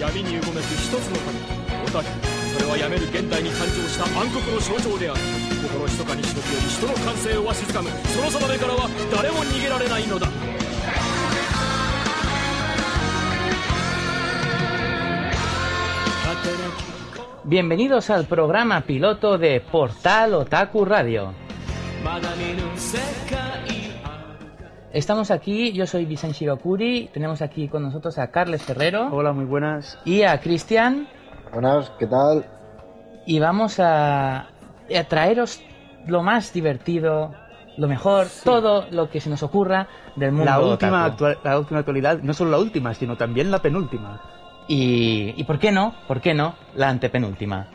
闇にうごめく一つの神。オタクそれはやめる現代に誕生した暗黒の象徴である。心ひそかに忍び寄り人の感性をわしづかむ。その定めからは誰も逃げられないのだ。Bienvenidos al programa piloto de Portal Otaku Radio. Estamos aquí, yo soy Vicente Shirokuri, tenemos aquí con nosotros a Carles Ferrero Hola, muy buenas. y a Cristian Buenas, ¿qué tal? y vamos a, a traeros lo más divertido, lo mejor, todo lo que se nos ocurra del mundo La última, otaku. actua- la última actualidad, no solo la última, sino también la penúltima. Y, y por qué no, por qué no, la antepenúltima.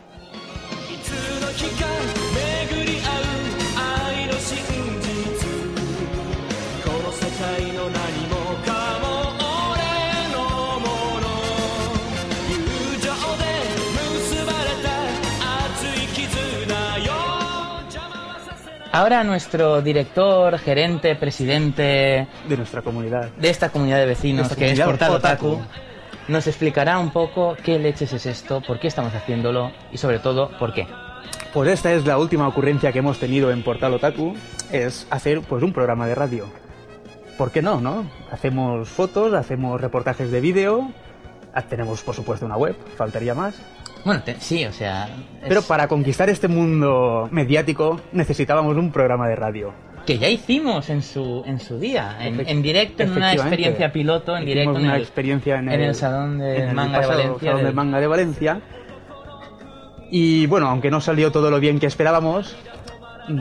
Ahora nuestro director, gerente, presidente De nuestra comunidad. de esta comunidad de vecinos De que es Portal otaku. Otaku nos explicará un poco qué leches es esto, por qué estamos haciéndolo y sobre todo por qué. Pues esta es la última ocurrencia que hemos tenido en Portal Otaku, es hacer pues un programa de radio. ¿Por qué no, no? Hacemos fotos, hacemos reportajes de vídeo, ah, tenemos por supuesto una web, faltaría más. Bueno, te- sí, o sea... es Pero para conquistar este mundo mediático necesitábamos un programa de radio. Que ya hicimos en su, en su día, en, en directo, en una experiencia piloto, en Hicimos directo en una el, experiencia en el, el Salón el Manga de Valencia. Salón del- del Manga de Valencia. Y bueno, aunque no salió todo lo bien que esperábamos,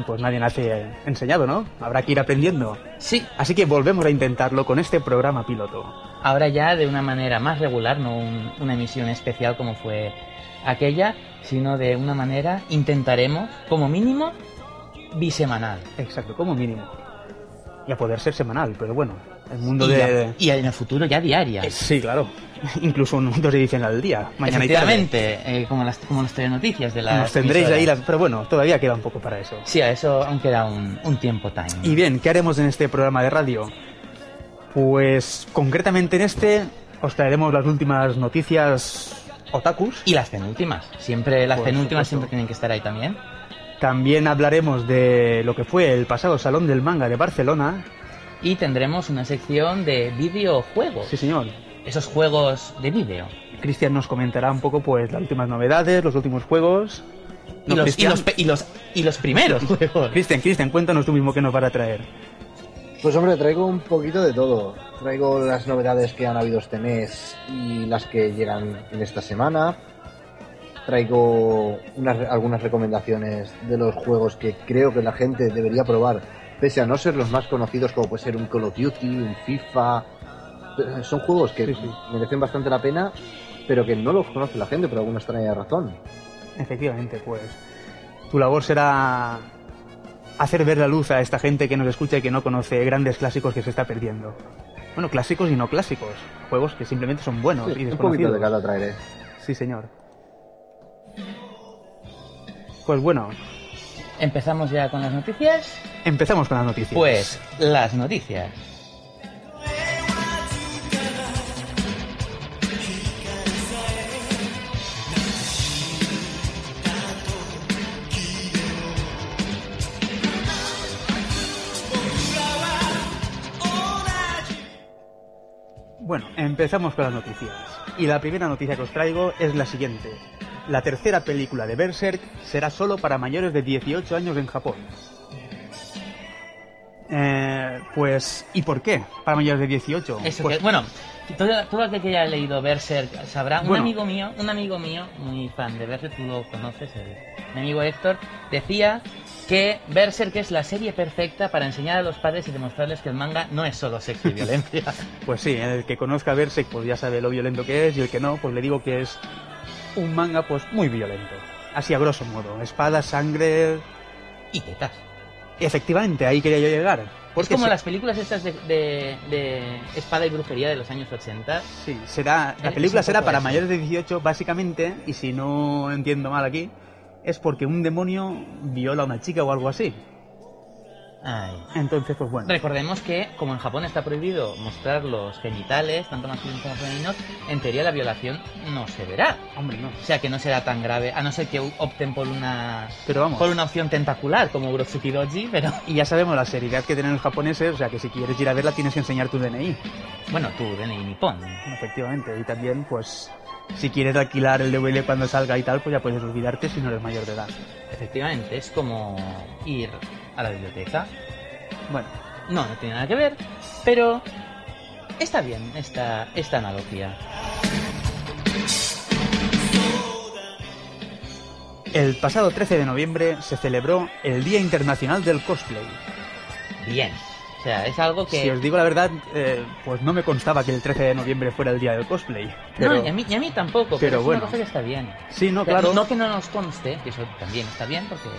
pues nadie nace enseñado, ¿no? Habrá que ir aprendiendo. Sí, Así que volvemos a intentarlo con este programa piloto. ahora ya de una manera más regular, no un- una emisión especial como fue aquella, sino de una manera intentaremos, como mínimo, bisemanal. Exacto, como mínimo. Y a poder ser semanal, pero bueno, el mundo y, de... y en el futuro ya diaria. Eh, Sí, claro. Incluso un dos ediciones al día, mañana y tarde. Efectivamente, eh, como las como las telenoticias de las Nos tendréis ahí las... Pero bueno, todavía queda un poco para eso. Sí, a eso aún queda un, un tiempo time. Y bien, ¿qué haremos en este programa de radio? Pues concretamente en este os traeremos las últimas noticias otakus. Y las penúltimas. Siempre las Por penúltimas supuesto. siempre tienen que estar ahí también. También hablaremos de lo que fue el pasado Salón del Manga de Barcelona. Y tendremos una sección de videojuegos. Sí, señor. Esos juegos de vídeo. Cristian nos comentará un poco pues las últimas novedades, los últimos juegos. Y, los, y, los, y, los, y los primeros juegos. Cristian, Cristian, cuéntanos tú mismo qué nos vas a traer. Pues hombre, traigo un poquito de todo. Traigo las novedades que han habido este mes y las que llegan en esta semana. Traigo unas, algunas recomendaciones de los juegos que creo que la gente debería probar, pese a no ser los más conocidos como puede ser un Call of Duty, un FIFA. Son juegos que Sí, sí. merecen bastante la pena, pero que no los conoce la gente por alguna extraña razón. Efectivamente, pues tu labor será hacer ver la luz a esta gente que nos escucha y que no conoce grandes clásicos que se está perdiendo. Bueno, clásicos y no clásicos. Juegos que simplemente son buenos Sí, y un poquito desconocidos. de cada traeré. Sí, señor. Pues bueno, Empezamos ya con las noticias. empezamos con las noticias. Pues las noticias. Bueno, empezamos con las noticias. Y la primera noticia que os traigo es la siguiente. La tercera película de Berserk será solo para mayores de 18 años en Japón. Eh, pues, ¿y por qué? Para mayores de 18. Eso Pues, que- bueno, todo, todo aquel que haya leído Berserk sabrá. Un amigo mío, un amigo mío, muy fan de Berserk, tú lo conoces, el- mi amigo Héctor, decía que Berserk es la serie perfecta para enseñar a los padres y demostrarles que el manga no es solo sexo y violencia. pues sí, el que conozca Berserk pues ya sabe lo violento que es y el que no, pues le digo que es un manga pues muy violento. Así a grosso modo. Espada, sangre... y tetas. Efectivamente, ahí quería yo llegar. Es Porque como se- las películas estas de, de- de espada y brujería de los años 80. Sí, será, la Es película será para eso. mayores de 18 básicamente, y si no entiendo mal aquí, es porque un demonio viola a una chica o algo así. Ay. Entonces, pues bueno. Recordemos que, como en Japón está prohibido mostrar los genitales, tanto masculinos como femeninos, en teoría la violación no se verá. Hombre, no. O sea que no será tan grave, a no ser que opten por una Pero vamos. por una opción tentacular como Urotsuki Doji, pero Y ya sabemos la seriedad que tienen los japoneses, o sea que si quieres ir a verla tienes que enseñar tu DNI. bueno, tú, DNI Nippon. Efectivamente. Y también, pues, si quieres alquilar el DVD cuando salga y tal, pues ya puedes olvidarte si no eres mayor de edad. Efectivamente, es como ir a la biblioteca. Bueno, No, no tiene nada que ver, pero está bien esta, esta analogía. el pasado 13 de noviembre se celebró el Día Internacional del Cosplay. Bien. Sea, es algo que... Si os digo la verdad, eh, pues no me constaba que el 13 de noviembre fuera el Día del Cosplay. Pero, No, y a, mí, y a mí tampoco, pero, pero es bueno. una cosa que está bien. Sí, no, claro. No que no nos conste, que eso también está bien, porque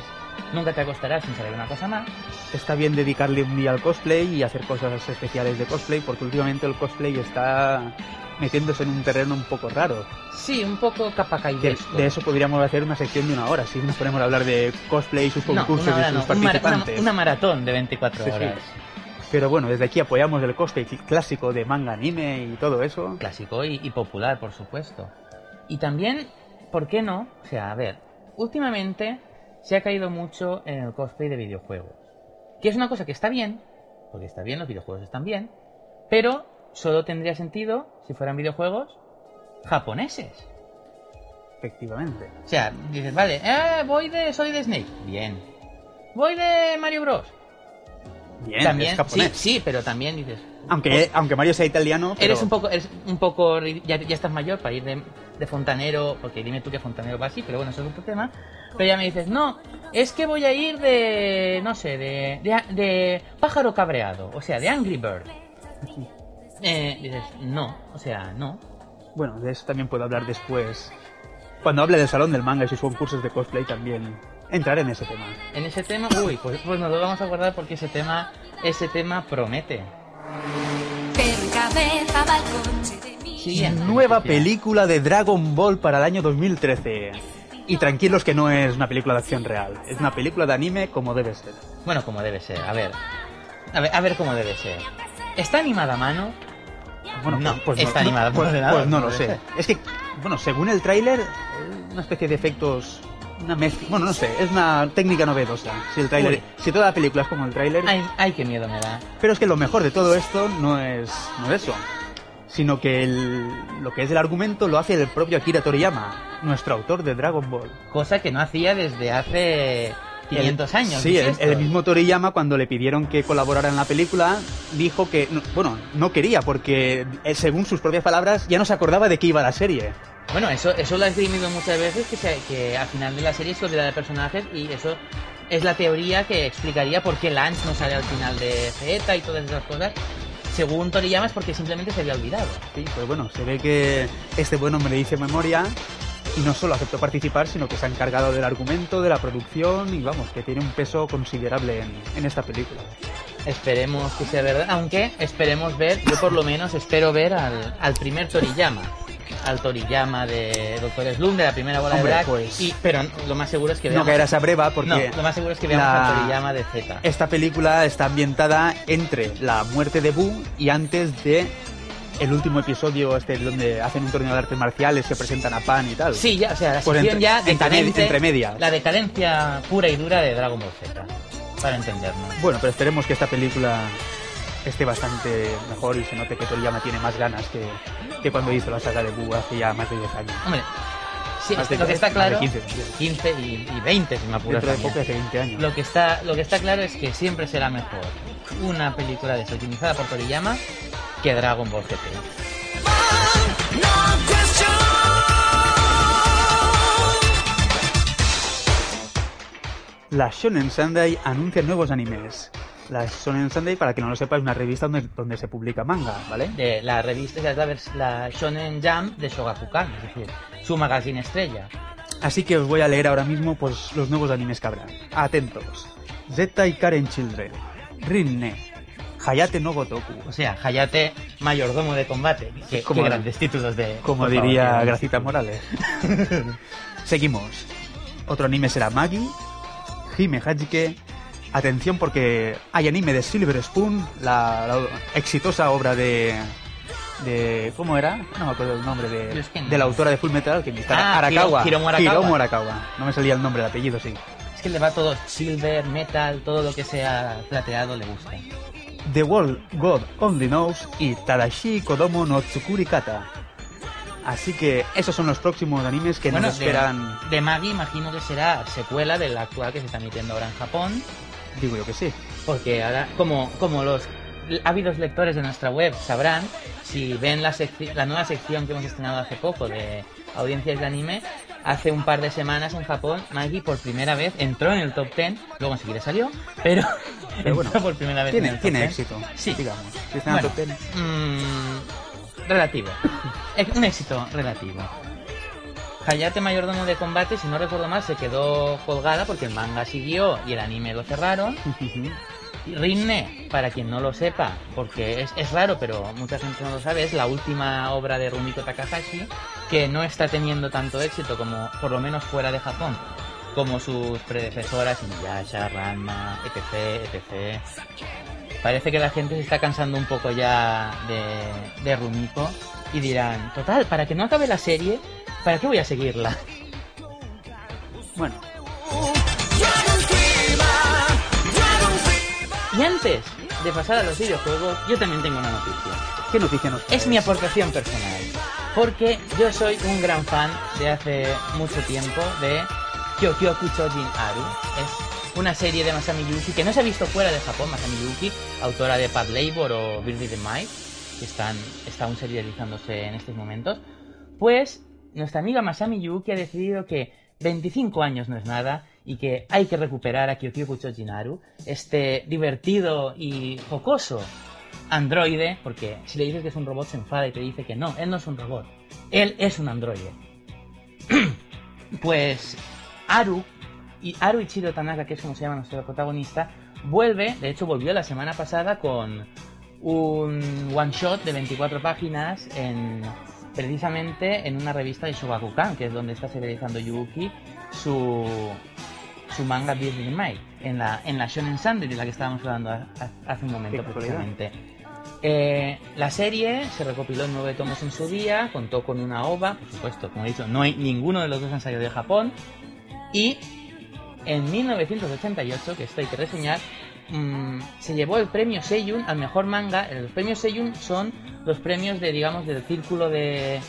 nunca te acostarás sin saber una cosa más. Está bien dedicarle un día al cosplay y hacer cosas especiales de cosplay, porque últimamente el cosplay está metiéndose en un terreno un poco raro. Sí, un poco De, capacaidesco. de eso podríamos hacer una sección de una hora, si nos ponemos a hablar de cosplay y sus No, concursos hora y sus no, un mara- una, participantes. una maratón de 24 Sí, sí. Pero bueno, desde aquí apoyamos el cosplay clásico de manga, anime y todo eso. Clásico y, y popular, por supuesto. Y también, ¿por qué no? O sea, a ver, últimamente se ha caído mucho en el cosplay de videojuegos. Que es una cosa que está bien, porque está bien, los videojuegos están bien, pero solo tendría sentido si fueran videojuegos japoneses. Efectivamente. O sea, dices, vale, eh, voy de soy de Snake, bien. Voy de Mario Bros. Bien, también, es japonés. sí, sí, pero también dices, Aunque, aunque Mario sea italiano, pero Eres un poco, eres un poco, ya, ya estás mayor para ir de, de fontanero, porque dime tú que fontanero va así, pero bueno, eso es otro tema. Pero ya me dices, no, es que voy a ir de, no sé, de, de, de pájaro cabreado, o sea, de Angry Bird. Eh, dices, no, o sea, no. Bueno, de eso también puedo hablar después. Cuando hable del salón del manga y sus concursos de cosplay también entraré en ese tema. En ese tema, uy, pues, pues nos lo vamos a guardar porque ese tema, ese tema promete. Nueva película de Dragon Ball para el año 2013. Y tranquilos que no es una película de acción real, es una película de anime como debe ser. Bueno, como debe ser, a ver. A ver, a ver cómo debe ser. ¿Está animada a mano? Bueno, No, pues, está animada por pues, pues no no lo sé. Es que, bueno, según el tráiler, una especie de efectos, una mezcla, bueno, no sé, es una técnica novedosa. Si el tráiler, Uy. si toda la película es como el tráiler, Ay, ay, qué miedo me da. pero es que lo mejor de todo esto no es, no es eso, sino que el- lo que es el argumento lo hace el propio Akira Toriyama, nuestro autor de Dragon Ball. Cosa que no hacía desde hace 500 años. Sí, ¿qué es el, el mismo Toriyama cuando le pidieron que colaborara en la película dijo que, no- bueno, no quería porque eh, según sus propias palabras ya no se acordaba de qué iba la serie. Bueno, eso, eso lo he esgrimido muchas veces, que, se- que al final de la serie se olvida de personajes y eso es la teoría que explicaría por qué Lance no sale al final de Z y todas esas cosas. Según Toriyama es porque simplemente se había olvidado. Sí, pues bueno, se ve que este buen hombre hizo memoria y no solo aceptó participar, sino que se ha encargado del argumento, de la producción y vamos, que tiene un peso considerable en, en esta película. Esperemos que sea verdad, aunque esperemos ver, yo por lo menos espero ver al, al primer Toriyama. Al Toriyama de Doctor Slum, de la primera bola Hombre, de Black. pues- y, pero lo más seguro es que No veamos... caerás a breva porque No, lo más seguro es que veamos la- al Toriyama de Z. esta película está ambientada entre la muerte de Boo y antes de el último episodio este donde hacen un torneo de artes marciales, se presentan a Pan y tal. Sí, ya, o sea, la Pues entre- ya decadente, entre medias. La decadencia pura y dura de Dragon Ball Z. Para entendernos. Bueno, pero esperemos que esta película esté bastante mejor y se note que Toriyama tiene más ganas que, que cuando hizo la saga de Boo hace ya más de 10 años. Hombre, sí, Más de- lo que está claro... 15 también. 15 y, y 20, si me apuras Dentro de poco hace 20 años. Lo que, está, lo que está claro es que siempre será mejor una película desutilizada por Toriyama que Dragon Ball GT. La Shonen Sunday anuncia nuevos animes. La Shonen Sunday, para que no lo sepa, es una revista donde, donde se publica manga, ¿vale? De la revista, es la, la Shonen Jump de Shogakukan, es decir, su magazine estrella. Así que os voy a leer ahora mismo pues los nuevos animes que habrá. Atentos. Zeta y Karen Children. Rinne. Hayate no Gotoku. O sea, Hayate, mayordomo de combate. Qué, Como- qué grandes títulos de... Como favor, diría Gracita Morales. Seguimos. Otro anime será Magi, Hime Hajike, atención porque hay anime de Silver Spoon, la, la exitosa obra de, de... ¿Cómo era? No me acuerdo el nombre de, Yo es que no. de la autora de Full Metal Alchemist, Ah, Arakawa. Hiro- Hiromu Arakawa. Hiromu Arakawa. No me salía el nombre, el apellido, sí. Es que le va todo silver, metal, todo lo que sea plateado le gusta. The World God Only Knows y Tadashi Kodomo no Tsukuri Kata. Así que esos son los próximos animes que nos de- esperan, De, Maggie imagino que será secuela del actual que se está emitiendo ahora en Japón. digo yo que sí. Porque ahora, como, como los ávidos lectores de nuestra web sabrán, si ven la, la nueva sección que hemos estrenado hace poco de audiencias de anime, hace un par de semanas en Japón, Maggie por primera vez entró en el top 10, luego enseguida salió, pero, Pero bueno, entró por primera vez en Tiene, el top tiene 10. éxito, Sí. digamos. Si está en el Bueno, top 10. mm, relativo. Un éxito relativo. Hayate Mayordomo de Combate, si no recuerdo mal, se quedó colgada porque el manga siguió y el anime lo cerraron. Rinne, para quien no lo sepa, porque es, es raro, pero mucha gente no lo sabe, es la última obra de Rumiko Takahashi que no está teniendo tanto éxito como, por lo menos fuera de Japón, como sus predecesoras Inuyasha, Ranma, etc, etc. Parece que la gente se está cansando un poco ya de, de Rumiko y dirán, total, para que no acabe la serie, ¿para qué voy a seguirla? Bueno, Y antes de pasar a los videojuegos, yo también tengo una noticia. ¿qué noticia nos Es mi aportación personal. Porque yo soy un gran fan de hace mucho tiempo de Kyokyoku Chojin Aru. Es una serie de Masami Yuki que no se ha visto fuera de Japón. Masami Yuki, autora de Pad Labor o Birthday the Might, que están, está aún serializándose en estos momentos. Pues nuestra amiga Masami Yuki ha decidido que 25 años no es nada y que hay que recuperar a Kyokyoku Chojin Aru, este divertido y jocoso androide, porque si le dices que es un robot se enfada y te dice que no, él no es un robot, él es un androide. pues Aru, y Aru Ichiro Tanaka, que es como se llama nuestro protagonista, vuelve, de hecho volvió la semana pasada con un one shot de 24 páginas en precisamente en una revista de Shogakukan, que es donde está serializando Yuki su su manga Bearded Might en la en la Shonen Sunday de la que estábamos hablando ha- ha- hace un momento precisamente. Eh, la serie se recopiló en nueve tomos en su día, contó con una OVA, por supuesto, como he dicho, no hay ninguno de los dos salido de Japón, y en 1988, que esto hay que reseñar, mm, se llevó el premio Seiyun al mejor manga. Eh, Los premios Seiyun son los premios de, digamos, del círculo de,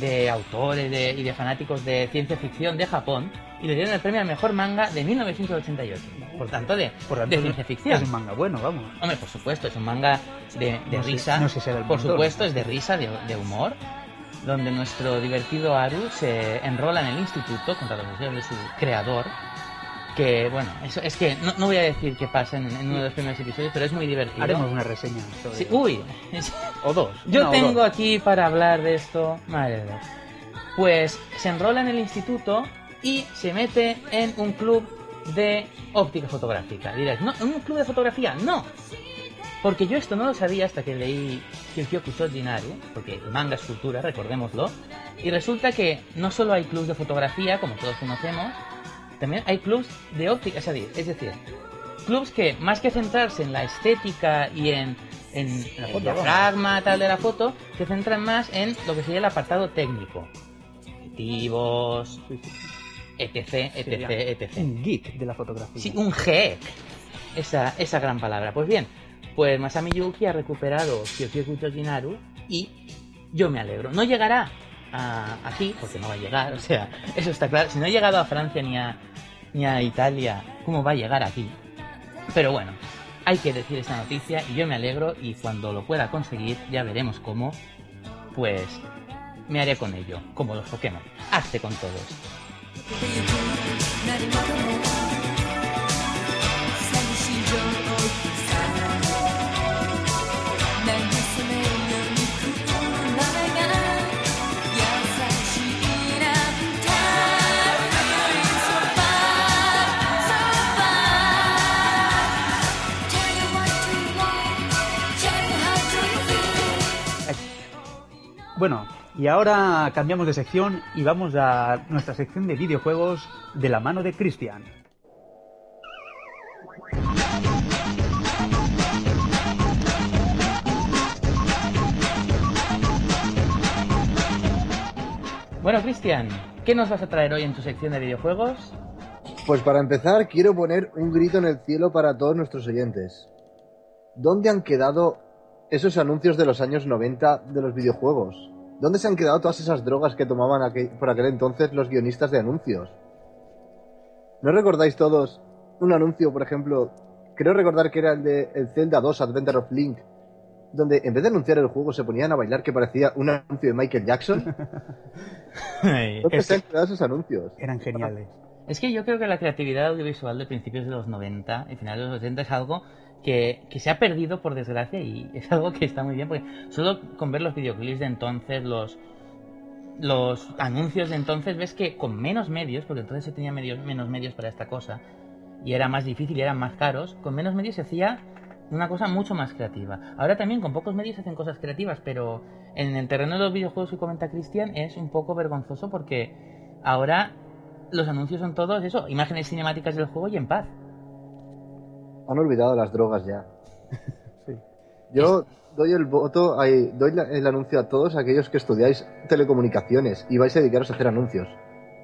de autores de- y de fanáticos de ciencia ficción de Japón, y le dieron el premio al mejor manga de 1988. Por tanto, de, por tanto, de ciencia ficción. Es un manga bueno, vamos. Hombre, por supuesto, es un manga de, de No sé- risa. no sé si por motor. supuesto, es de risa, de, de humor. Donde nuestro divertido Aru se enrola en el instituto contra los deseos de su creador. Que, bueno, eso es que no, no voy a decir qué pasa en, en uno de los primeros episodios, pero es muy divertido. Haremos una reseña sobre Sí, uy, O dos. yo una o tengo dos. aquí para hablar de esto. Madre Dios. Pues se enrola en el instituto y se mete en un club de óptica fotográfica. Dirás, ¿no? ¿En un club de fotografía? No. Porque yo esto no lo sabía hasta que leí Kyokyoku Shojinaru, porque el manga es cultura, recordémoslo. Y resulta que no solo hay clubs de fotografía, como todos conocemos, también hay clubs de óptica, es decir, es decir, clubs que más que centrarse en la estética y en, en La el foto, diafragma tal de la foto, se centran más en lo que sería el apartado técnico. Objetivos, etc, etc, etc. Un geek de la fotografía. Sí, un geek. Esa, esa gran palabra. Pues bien, pues Masami Yuki ha recuperado Kyokyoku Chojinaru y yo me alegro. No llegará aquí, porque no va a llegar, o sea, eso está claro. Si no ha llegado a Francia ni a, ni a Italia, ¿cómo va a llegar aquí? Pero bueno, hay que decir esta noticia y yo me alegro y cuando lo pueda conseguir, ya veremos cómo, pues me haré con ello, como los Pokémon. Hazte con todos. Bueno, y ahora cambiamos de sección y vamos a nuestra sección de videojuegos de la mano de Cristian. Bueno, Cristian, ¿qué nos vas a traer hoy en tu sección de videojuegos? Pues para empezar, quiero poner un grito en el cielo para todos nuestros oyentes. ¿Dónde han quedado esos anuncios de los años 90 de los videojuegos? ¿Dónde se han quedado todas esas drogas que tomaban aquel- por aquel entonces los guionistas de anuncios? ¿No recordáis todos un anuncio, por ejemplo, creo recordar que era el de el Zelda 2 Adventure of Link, donde en vez de anunciar el juego se ponían a bailar que parecía un anuncio de Michael Jackson? ¿Dónde Es se han que- quedado esos anuncios? Eran geniales. Es que yo creo que la creatividad audiovisual de principios de los 90 y finales de los 80 es algo que, que se ha perdido por desgracia y es algo que está muy bien porque solo con ver los videoclips de entonces, los los anuncios de entonces, ves que con menos medios, porque entonces se tenía medios, menos medios para esta cosa y era más difícil y eran más caros, con menos medios se hacía una cosa mucho más creativa. Ahora también con pocos medios se hacen cosas creativas, pero en el terreno de los videojuegos que comenta Cristian es un poco vergonzoso porque ahora los anuncios son todos eso, imágenes cinemáticas del juego y en paz. Han olvidado las drogas ya. Sí. Yo doy el voto, ay, doy el anuncio a todos aquellos que estudiáis telecomunicaciones y vais a dedicaros a hacer anuncios.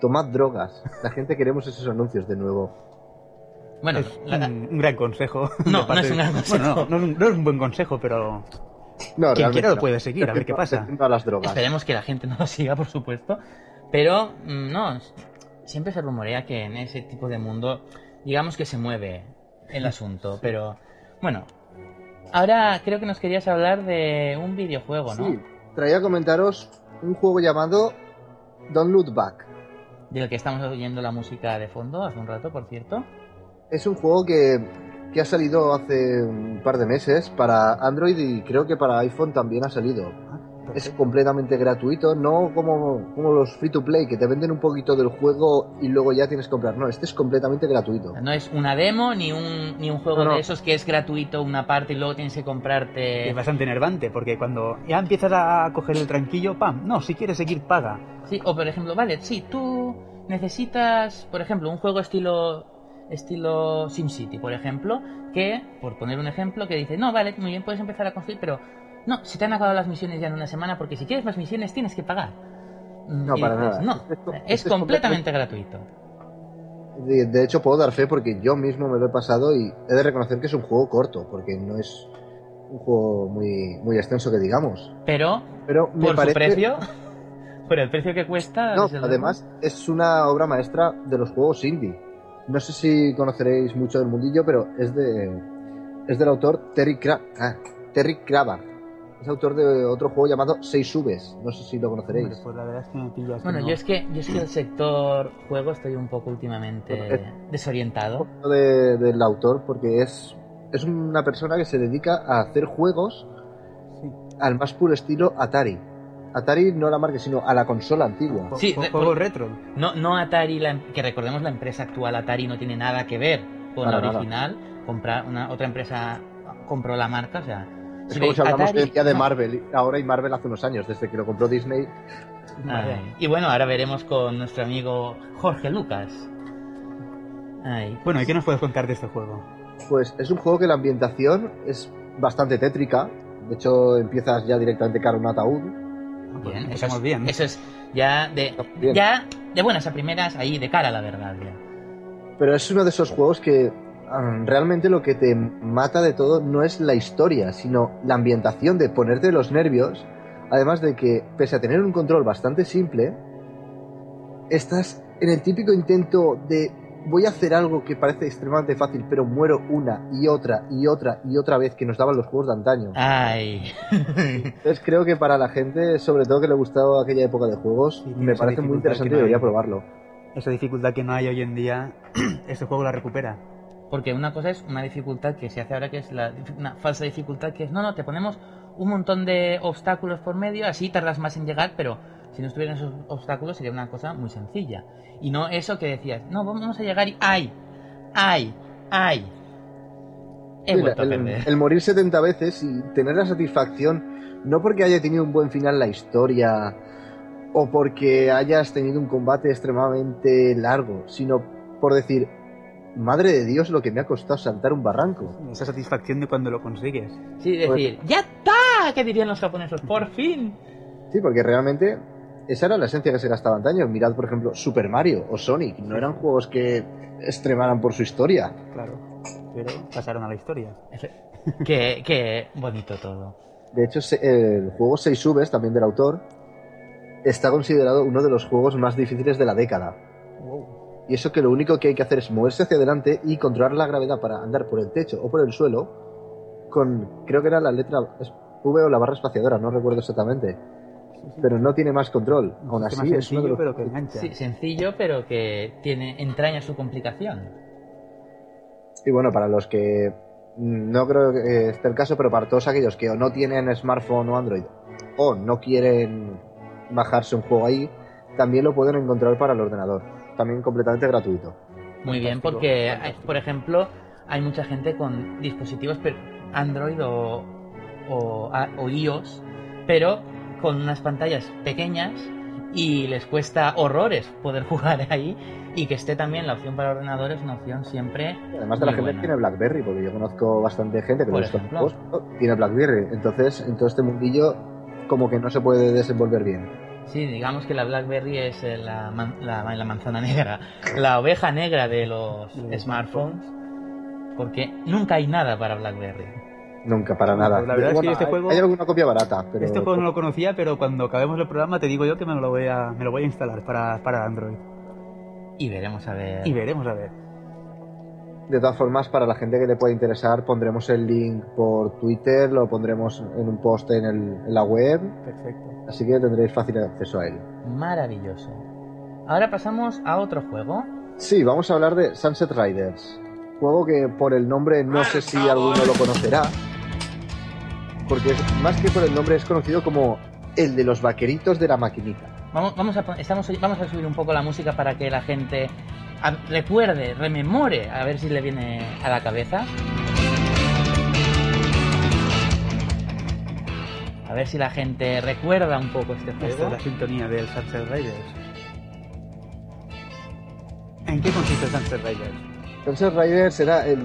Tomad drogas. La gente queremos esos anuncios de nuevo. Bueno, es la- un, un gran consejo. No, no es un gran consejo. Bueno, no, no es un, no es un buen consejo, pero No, Quien quiera lo puede seguir, a ver qué pasa. A las drogas. esperemos que la gente no lo siga, por supuesto. Pero mm, no, siempre se rumorea que en ese tipo de mundo, digamos que se mueve el asunto. Pero bueno, ahora creo que nos querías hablar de un videojuego, ¿no? Sí, traía a comentaros un juego llamado Don't Look Back. Del que estamos oyendo la música de fondo hace un rato, por cierto. Es un juego que, que ha salido hace un par de meses para Android y creo que para iPhone también ha salido. Es completamente gratuito, no como, como los free to play que te venden un poquito del juego y luego ya tienes que comprar. No, este es completamente gratuito. No es una demo ni un, ni un juego No, no. de esos que es gratuito una parte y luego tienes que comprarte. es bastante enervante, porque cuando ya empiezas a coger el tranquillo, ¡pam! No, si quieres seguir, paga. Sí, o por ejemplo, vale, sí, tú necesitas, por ejemplo, un juego estilo estilo SimCity, por ejemplo, que, por poner un ejemplo, que dice, no, vale, muy bien, puedes empezar a construir, pero no, se te han acabado las misiones ya en una semana, porque si quieres más misiones tienes que pagar. No, y para dices, nada. No, es co- es es completamente gratuito. De, de hecho, puedo dar fe porque yo mismo me lo he pasado y he de reconocer que es un juego corto, porque no es un juego muy, muy extenso que digamos. Pero, Pero me por parece... su precio, por el precio que cuesta... No, además es una obra maestra de los juegos indie. No sé si conoceréis mucho del mundillo, pero es de es del autor Terry Cra ah, Terry. Es autor de otro juego llamado Seis Subes. No sé si lo conoceréis. Hombre, pues la verdad es que me pillas. Bueno, no. yo es que yo es que el sector juego estoy un poco últimamente Bueno, desorientado. de- del autor porque es es una persona que se dedica a hacer juegos Sí. al más puro estilo Atari. Atari no la marca, sino a la consola antigua. Sí, ju- de- juego por- retro. No, no Atari, la em- que recordemos la empresa actual Atari no tiene nada que ver con la nada. original. Comprar una otra empresa compró la marca, o sea. Es como si hablamos Atari- hoy en día de no. Marvel. Ahora hay Marvel hace unos años, desde que lo compró Disney. Ay, Y bueno, ahora veremos con nuestro amigo Jorge Lucas. Ay, Bueno, ¿y qué nos puedes contar de este juego? Pues es un juego que la ambientación es bastante tétrica. De hecho, empiezas ya directamente cara a un ataúd. bien, eso empezamos es, bien. eso es ya de Bien. ya de buenas a primeras ahí de cara a la verdad ya. Pero es uno de esos juegos que ah, realmente lo que te mata de todo no es la historia, sino la ambientación de ponerte los nervios. Además de que, pese a tener un control bastante simple, estás en el típico intento de voy a hacer algo que parece extremadamente fácil, pero muero una y otra y otra y otra vez que nos daban los juegos de antaño. Ay. Entonces creo que para la gente, sobre todo que le gustaba aquella época de juegos, me parece muy interesante y no debería probarlo. Esa dificultad que no hay hoy en día, este juego la recupera. Porque una cosa es una dificultad que se hace ahora, que es la, una falsa dificultad, que es, no, no, te ponemos un montón de obstáculos por medio, así tardas más en llegar, pero si no estuvieran esos obstáculos sería una cosa muy sencilla. Y no eso que decías, no, vamos a llegar y ¡ay! ¡ay! ¡ay! He vuelto a perder. el morir 70 veces y tener la satisfacción, no porque haya tenido un buen final la historia o porque hayas tenido un combate extremadamente largo, sino por decir, madre de Dios, lo que me ha costado saltar un barranco. Esa satisfacción de cuando lo consigues. Sí, decir, ¡ya está! ¿Qué dirían los japoneses? ¡Por fin! Sí, porque realmente esa era la esencia que se gastaba antaño. Mirad, por ejemplo, Super Mario o Sonic. No eran juegos que extremaran por su historia. Claro. Pero pasaron a la historia. Qué, qué bonito todo. De hecho, se- el juego 6 subes, también del autor, está considerado uno de los juegos más difíciles de la década. Y eso que lo único que hay que hacer es moverse hacia adelante y controlar la gravedad para andar por el techo o por el suelo con, creo que era la letra V o la barra espaciadora, no recuerdo exactamente. Pero no tiene más control. Aún así, es uno de sencillo, los... pero que engancha. Sí, sencillo, pero que tiene entraña su complicación. Y bueno, para los que no creo que esté el caso, pero para todos aquellos que o no tienen smartphone o Android o no quieren bajarse un juego ahí, también lo pueden encontrar para el ordenador. También completamente gratuito. Muy bien, porque, fantástico. por ejemplo, hay mucha gente con dispositivos Android o, o, a- o iOS, pero con unas pantallas pequeñas y les cuesta horrores poder jugar ahí y que esté también la opción para ordenador es una opción siempre Además de la gente que tiene BlackBerry, porque yo conozco bastante gente que Por ejemplo. tiene BlackBerry. Entonces, en todo este mundillo, como que no se puede desenvolver bien. Sí, digamos que la BlackBerry es eh, la, man- la, la manzana negra, la oveja negra de los smartphones, porque nunca hay nada para BlackBerry. Nunca, para nada. la verdad es que Bueno, este hay- juego- Hay alguna copia barata, pero... Este juego no lo conocía, pero cuando acabemos el programa te digo yo que me lo voy a, me lo voy a instalar para, para Android. Y veremos a ver. Y veremos a ver. De todas formas, para la gente que le pueda interesar, pondremos el link por Twitter, lo pondremos en un post en, el- en la web, Perfecto. así que tendréis fácil acceso a él. Maravilloso. Ahora pasamos a otro juego. Sí, vamos a hablar de Sunset Riders. Juego que por el nombre no sé si alguno lo conocerá. Porque es- más que por el nombre es conocido como el de los vaqueritos de la maquinita. Vamos, vamos, a, estamos, vamos a subir un poco la música para que la gente a- recuerde, rememore, a ver si le viene a la cabeza. A ver si la gente recuerda un poco este Esta es juego. la sintonía del Sunset Riders. ¿En qué consiste Sunset Riders? Sunset Riders era el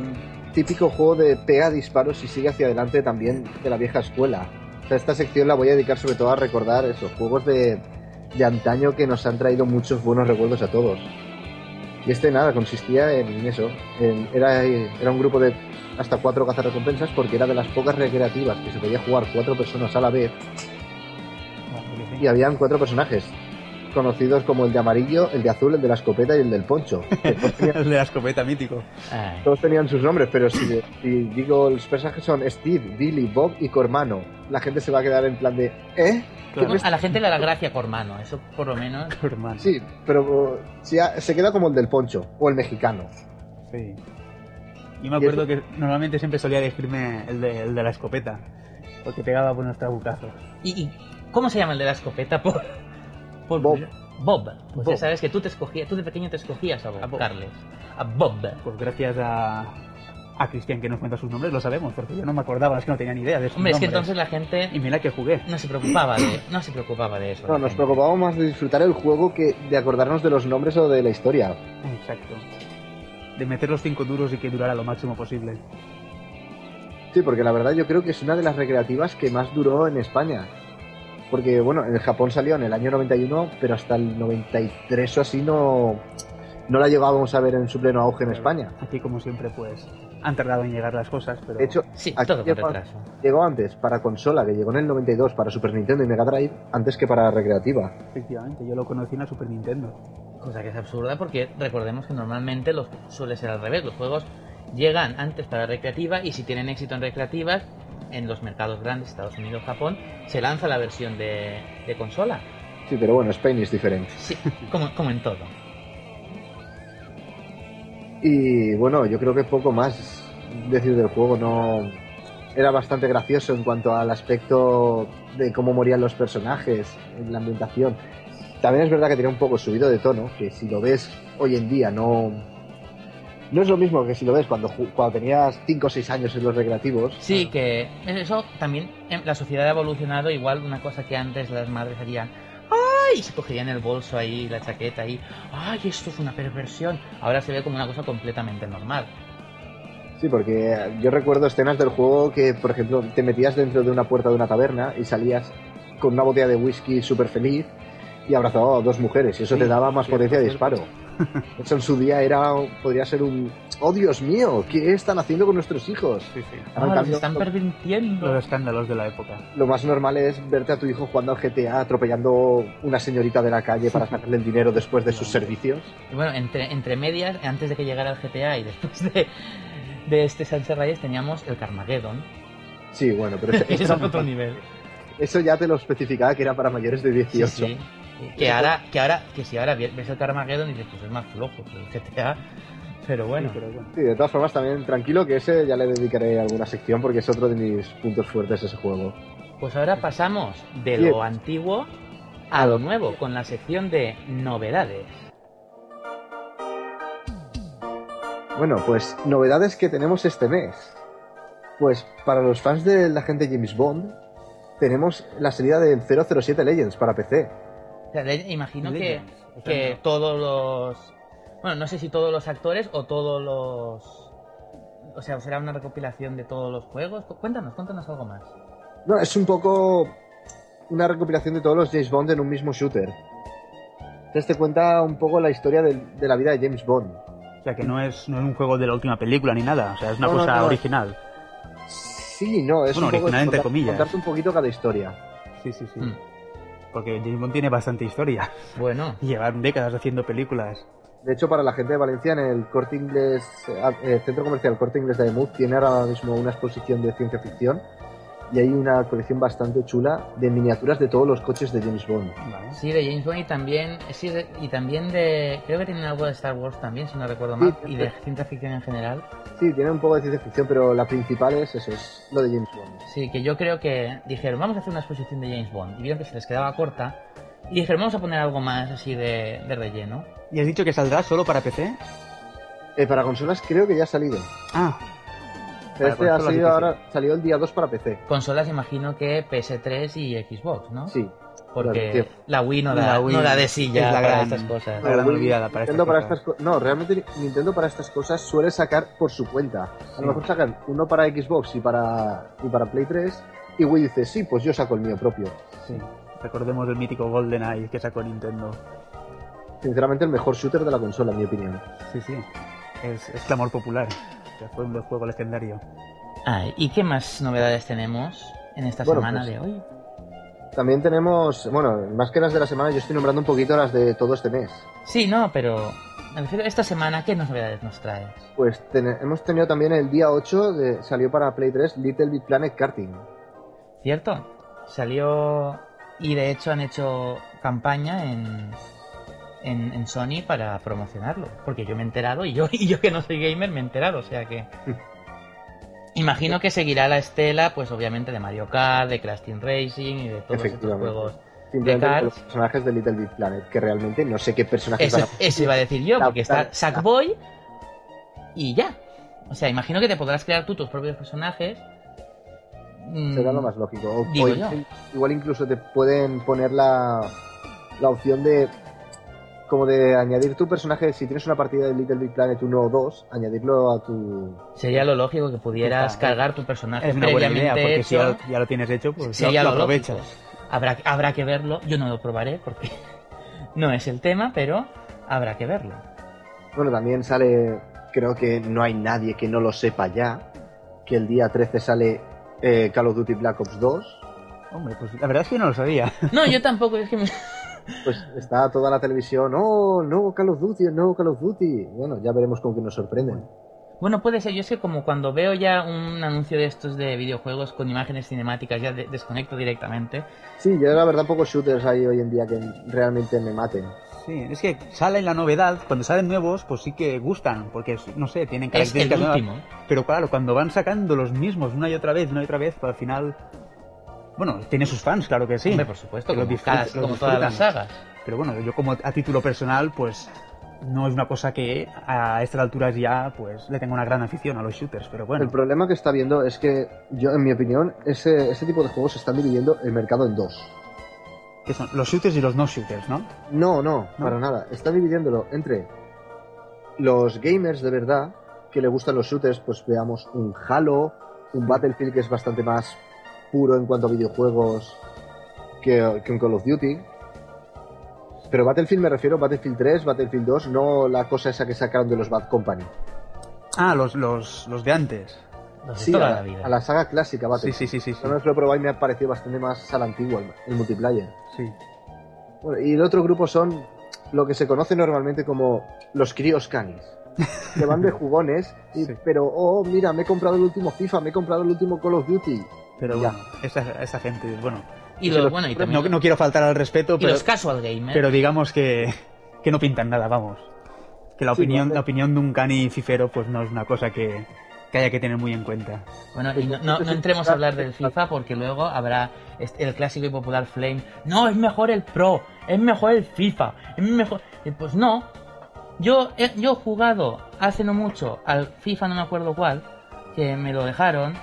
típico juego de pega disparos y sigue hacia adelante también de la vieja escuela. O sea, esta sección la voy a dedicar sobre todo a recordar esos juegos de, de antaño que nos han traído muchos buenos recuerdos a todos. Y este nada, consistía en eso. en- era, era un grupo de hasta cuatro cazarrecompensas porque era de las pocas recreativas que se podía jugar cuatro personas a la vez y habían cuatro personajes conocidos como el de amarillo, el de azul, el de la escopeta y el del poncho. Tenían El de la escopeta mítico. Ay, todos tenían sus nombres, pero si, si digo los personajes son Steve, Billy, Bob y Cormano, la gente se va a quedar en plan de ¿eh? ¿Qué Claro. me est- a la gente le da gracia Cormano, eso por lo menos. Sí, pero uh, si ha- se queda como el del poncho o el mexicano. Sí. Yo me acuerdo que normalmente siempre solía elegirme el de, el de la escopeta. Porque pegaba buenos trabucazos. ¿Y, y cómo se llama el de la escopeta? Por, por Bob. Bob. Pues ya sabes que tú te escogías, tú de pequeño te escogías a Bob, Carles. A Bob. Pues gracias a, a Cristian que nos cuenta sus nombres, lo sabemos, porque yo no me acordaba, es que no tenía ni idea de sus Hombre, es que entonces la gente Y mira que jugué. no se preocupaba de, no se preocupaba de eso. No, nos gente. preocupamos más de disfrutar el juego que de acordarnos de los nombres o de la historia. Exacto. De meter los cinco duros y que durara lo máximo posible. Sí, porque la verdad yo creo que es una de las recreativas que más duró en España. Porque, bueno, en Japón salió en el año 91, pero hasta el 93 o así no, no la llegábamos a ver en su pleno auge en España. Aquí, como siempre, pues han tardado en llegar las cosas, pero De hecho, Sí, aquí todo llegó, retraso. llegó antes para consola, que llegó en el 92 para Super Nintendo y Mega Drive, antes que para recreativa. efectivamente, yo lo conocí en la Super Nintendo. Cosa que es absurda porque recordemos que normalmente los, suele ser al revés. Los juegos llegan antes para recreativa y si tienen éxito en recreativas, en los mercados grandes, Estados Unidos, Japón, se lanza la versión de, de consola. Sí, pero bueno, Spain es diferente. Sí, como, como en todo. Y bueno, yo creo que poco más decir del juego, no... Era bastante gracioso en cuanto al aspecto de cómo morían los personajes, en la ambientación. También es verdad que tenía un poco subido de tono, que si lo ves hoy en día no... No es lo mismo que si lo ves cuando, ju- cuando tenías 5 o 6 años en los recreativos. Sí, que eso también, em, la sociedad ha evolucionado igual una cosa que antes las madres harían. ¡Ay! Y se cogerían el bolso ahí, la chaqueta ahí. ¡Ay! Esto es una perversión. Ahora se ve como una cosa completamente normal. Sí, porque yo recuerdo escenas del juego que, por ejemplo, te metías dentro de una puerta de una taberna y salías con una botella de whisky súper feliz y abrazó a dos mujeres y eso Sí, te daba más potencia de cierto. disparo. Eso en su día era podría ser un oh Dios mío, ¿qué están haciendo con nuestros hijos? Sí, sí. Ah, los cambio, están lo- pervirtiendo. Los escándalos de la época. Lo más normal es verte a tu hijo jugando al GTA atropellando una señorita de la calle para sacarle el dinero después de sus servicios. Y bueno, entre, entre medias, antes de que llegara el GTA y después de, de este Sunset Riders teníamos el Carmageddon. Sí, bueno, pero ese- Eso es otro nivel. eso ya te lo especificaba que era para mayores de 18. Sí, sí. Que ahora, que ahora, que si ahora ves el Carmageddon y dices, pues es más flojo que el GTA. Pero bueno, Sí, pero bueno. Sí, de todas formas también tranquilo que ese ya le dedicaré alguna sección porque es otro de mis puntos fuertes ese juego. pues ahora pasamos de Bien. lo antiguo a lo nuevo, con la sección de novedades. Bueno, pues novedades que tenemos este mes. Pues para los fans de la gente James Bond tenemos la salida del 007 Legends para PC. O sea, le- imagino que, Legends. Que no. todos los... Bueno, no sé si todos los actores o todos los... O sea, será una recopilación de todos los juegos. Cu- Cuéntanos, cuéntanos algo más. No, es un poco una recopilación de todos los James Bond en un mismo shooter. Entonces te cuenta un poco la historia del- de, la vida de James Bond. O sea, que no es, no es un juego de la última película ni nada. O sea, es una No, cosa no. original. Sí, no, es Bueno, un poco original entre contar- comillas. contarte un poquito cada historia. Sí, sí, sí. Mm. Porque James Bond tiene bastante historia. Bueno, Llevan décadas haciendo películas. De hecho, para la gente de Valencia, en el Corte Inglés, eh, eh, Centro Comercial Corte Inglés de Ademuz, tiene ahora mismo una exposición de ciencia ficción y hay una colección bastante chula de miniaturas de todos los coches de James Bond. Vale. sí, de James Bond y también... Sí, de- y también de... Creo que tienen algo de Star Wars también, si no recuerdo mal. Sí, y de ciencia ficción en general. Sí, tiene un poco de ciencia ficción, pero la principal es eso, es lo de James Bond. Sí, que yo creo que dijeron, vamos a hacer una exposición de James Bond. Y vieron que se les quedaba corta. Y dijeron, vamos a poner algo más así de, de relleno. ¿Y has dicho que saldrá solo para PC? Eh, para consolas creo que ya ha salido. Ah, este ha salido que ahora, salió el día 2 para PC. Consolas imagino que PS3 y Xbox, ¿no? Sí. Porque claro, la Wii no da, La Wii no da de silla es la para gran- estas cosas. La gran olvidada para Nintendo estas para cosas. estas co- No, realmente Nintendo para estas cosas suele sacar por su cuenta. A lo mejor sacan uno para Xbox y para, y para Play 3 y Wii dice, sí, pues yo saco el mío propio. Sí. Recordemos el mítico GoldenEye que sacó Nintendo. Sinceramente el mejor shooter de la consola, en mi opinión. Sí, sí. Es, es clamor popular. Sea, fue un juego legendario. Ah, ¿Y qué más novedades tenemos en esta Bueno, semana pues- de hoy? También tenemos, bueno, más que las de la semana, yo estoy nombrando un poquito las de todo este mes. Sí, no, pero me refiero a esta semana, ¿qué novedades nos traes? Pues ten- hemos tenido también el día 8, de, salió para Play 3 Little Big Planet Karting. ¿Cierto? Salió y de hecho han hecho campaña en, en, en Sony para promocionarlo. Porque yo me he enterado y yo, y yo que no soy gamer me he enterado, o sea que... Imagino que seguirá la estela, pues obviamente de Mario Kart, de Crash Team Racing y de todos estos juegos. Simplemente De los personajes de Little Big Planet, que realmente no sé qué personajes Eso, van a... eso iba a decir yo, porque está Sackboy y ya. O sea, imagino que te podrás crear tú tus propios personajes. Mm, Será lo más lógico. O- Digo o yo. Igual incluso te pueden poner la, la opción de como de añadir tu personaje, si tienes una partida de Little Big Planet 1 o 2, añadirlo a tu... Sería lo lógico que pudieras Está, cargar tu personaje Es una buena idea, porque si ya, ya lo tienes hecho, pues sería lo, lo aprovechas. Habrá, habrá que verlo. Yo no lo probaré porque no es el tema, pero habrá que verlo. Bueno, también sale, creo que no hay nadie que no lo sepa ya, que el día 13 sale eh, Call of Duty Black Ops 2. Hombre, pues la verdad es que yo no lo sabía. No, yo tampoco, es que me... Pues está toda la televisión, oh, no Call of Duty, no Call of Duty. Bueno, ya veremos con qué nos sorprenden. Bueno, puede ser. Yo es que como cuando veo ya un anuncio de estos de videojuegos con imágenes cinemáticas, ya de- desconecto directamente. Sí, yo la verdad pocos shooters hay hoy en día que realmente me maten. Sí, es que salen la novedad, cuando salen nuevos, pues sí que gustan, porque no sé, tienen Es el características nuevas. último. Pero claro, cuando van sacando los mismos una y otra vez, una y otra vez, pues al final. Bueno, tiene sus fans, claro que sí. Hombre, por supuesto, Que lo como, disfrut- cada- lo como todas las sagas. Pero bueno, yo como a título personal, pues no es una cosa que a estas alturas ya pues le tengo una gran afición a los shooters, pero bueno. El problema que está viendo es que yo, en mi opinión, ese, ese tipo de juegos están dividiendo el mercado en dos. ¿Qué son? Los shooters y los no shooters, ¿no? No, no, ¿No? para nada. Están dividiéndolo entre los gamers de verdad, que le gustan los shooters, pues veamos un Halo, un Battlefield que es bastante más puro en cuanto a videojuegos que, que un Call of Duty. Pero Battlefield me refiero a Battlefield 3, Battlefield 2, no la cosa esa que sacaron de los Bad Company. Ah, los, los, los de antes. Los de Sí, toda a, la vida. a la saga clásica Sí, Battlefield. sí, sí, sí. sí. No me lo he probado y me ha parecido bastante más a la antigua el, el multiplayer. Sí. Bueno, y el otro grupo son lo que se conoce normalmente como los críos canis. Que van de jugones, y- Sí. pero, oh, mira, me he comprado el último FIFA, me he comprado el último Call of Duty. Pero bueno, esa, esa gente, bueno, Y, los, los- bueno, y no, también no quiero faltar al respeto, y pero, los casual gamers. pero digamos que, que no pintan nada, vamos. Que la Sí, opinión, la opinión de un cani fifero pues no es una cosa que, que haya que tener muy en cuenta. Bueno, y no, no- no entremos a hablar del FIFA porque luego habrá el clásico y popular Flame. No, es mejor el Pro, es mejor el FIFA, es mejor... Eh, Pues no. Yo he, yo he jugado hace no mucho al FIFA, no me acuerdo cuál, que me lo dejaron,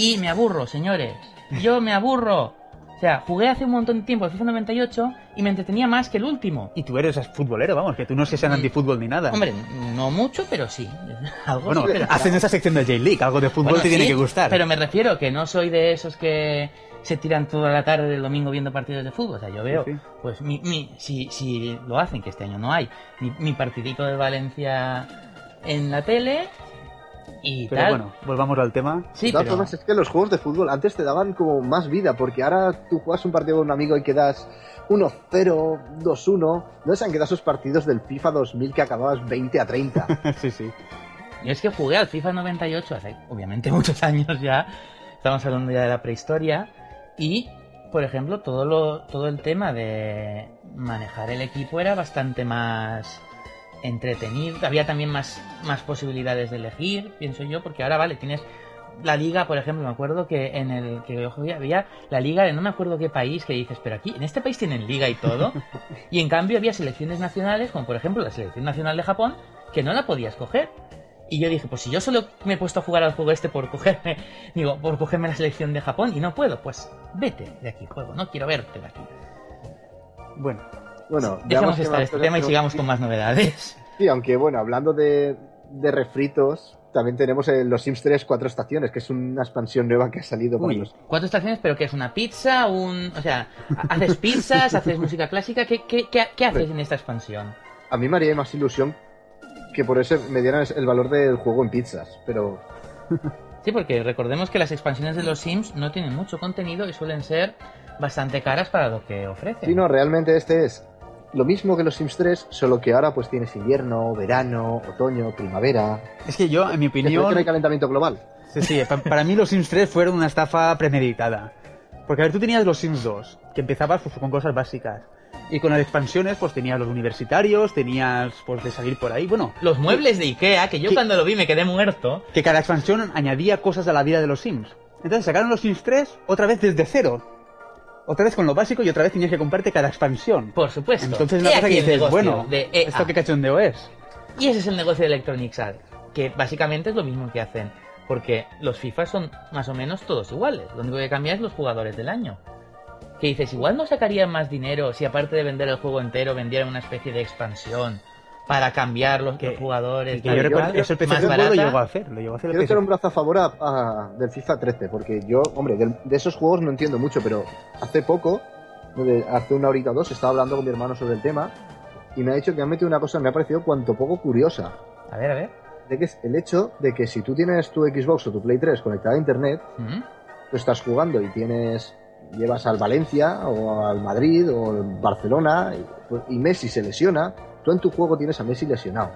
y me aburro, señores. Yo me aburro. O sea, jugué hace un montón de tiempo al FIFA 98 y me entretenía más que el último. Y tú eres futbolero, vamos, que tú no Mm. antifútbol ni nada. Hombre, no mucho, pero sí. Algo bueno, sí, hacen esa sección de J-League, algo de fútbol Bueno, te tiene que gustar. Pero me refiero que no soy de esos que se tiran toda la tarde del domingo viendo partidos de fútbol. O sea, yo veo, sí. pues, mi, mi, si, si lo hacen, que este año no hay, mi, mi partidito de Valencia en la tele y Pero tal. bueno, volvamos al tema. sí, de todas pero... formas, es que los juegos de fútbol antes te daban como más vida, porque ahora tú juegas un partido con un amigo y quedas 1-0, 2-1. ¿No se han quedado esos partidos del FIFA 2000 que acababas 20 a 30? sí, sí. Yo es que jugué al FIFA 98 hace, obviamente, muchos años ya. Estamos hablando ya de la prehistoria. Y, por ejemplo, todo, lo, todo el tema de manejar el equipo era bastante más entretenido. Había también más, más posibilidades de elegir, pienso yo, porque ahora, vale, tienes la liga, por ejemplo, me acuerdo que en el que yo había la liga de no me acuerdo qué país que dices, pero aquí, en este país tienen liga y todo. y en cambio había selecciones nacionales, como por ejemplo la selección nacional de Japón, que no la podías coger. Y yo dije, pues si yo solo me he puesto a jugar al juego este por cogerme, digo, por cogerme la selección de Japón y no puedo, pues vete de aquí, juego, no quiero verte de aquí. Bueno, Bueno, Dejemos estar este tema y sigamos con más novedades. Sí, aunque bueno, hablando de, de refritos, también tenemos eh, los Sims 3 Cuatro Estaciones, que es una expansión nueva que ha salido Uy. los... Cuatro estaciones, pero que es una pizza, un... O sea, ¿haces pizzas? ¿Haces música clásica? ¿Qué, qué, qué, qué haces en esta expansión? A mí me haría más ilusión que por eso me dieran el valor del juego en pizzas, pero Sí, porque recordemos que las expansiones de los Sims no tienen mucho contenido y suelen ser bastante caras para lo que ofrecen. sí, no, realmente este es lo mismo que los Sims 3, solo que ahora pues tienes invierno, verano, otoño, primavera. es que yo, en mi ve que opinión, no hay calentamiento global. Sí, sí, pa- para mí los Sims 3 fueron una estafa premeditada. Porque a ver, tú tenías los Sims 2, que empezabas pues, con cosas básicas. Y con las expansiones, pues tenías los universitarios, tenías pues de salir por ahí. Bueno, Los muebles de Ikea, que yo cuando lo vi me quedé muerto. que cada expansión añadía cosas a la vida de los Sims. Entonces sacaron los Sims 3 otra vez desde cero. Otra vez con lo básico y otra vez tenías que comprarte cada expansión. Por supuesto. Entonces una He cosa que dices, bueno, de EA. ¿esto qué cachondeo es? Y ese es el negocio de Electronic Arts, que básicamente es lo mismo que hacen, porque los FIFA son más o menos todos iguales, lo único que cambia es los jugadores del año. Que dices, igual no sacarían más dinero si aparte de vender el juego entero vendieran una especie de expansión para cambiar los, Que- los jugadores. Que yo recuerdo eso el PC lo llegó a hacer. Lo llegó a hacer Quiero echar un brazo a favor a, a- del FIFA 13, porque yo, hombre, del- de, esos juegos no entiendo mucho, pero hace poco, de- hace una horita o dos, estaba hablando con mi hermano sobre el tema y me ha dicho que han metido una cosa que me ha parecido cuanto poco curiosa. A ver, a ver. De que es el hecho de que si tú tienes tu Xbox o tu Play 3 conectada a internet, tú estás jugando y tienes llevas al Valencia o al Madrid o al Barcelona y, pues, y Messi se lesiona, tú en tu juego tienes a Messi lesionado.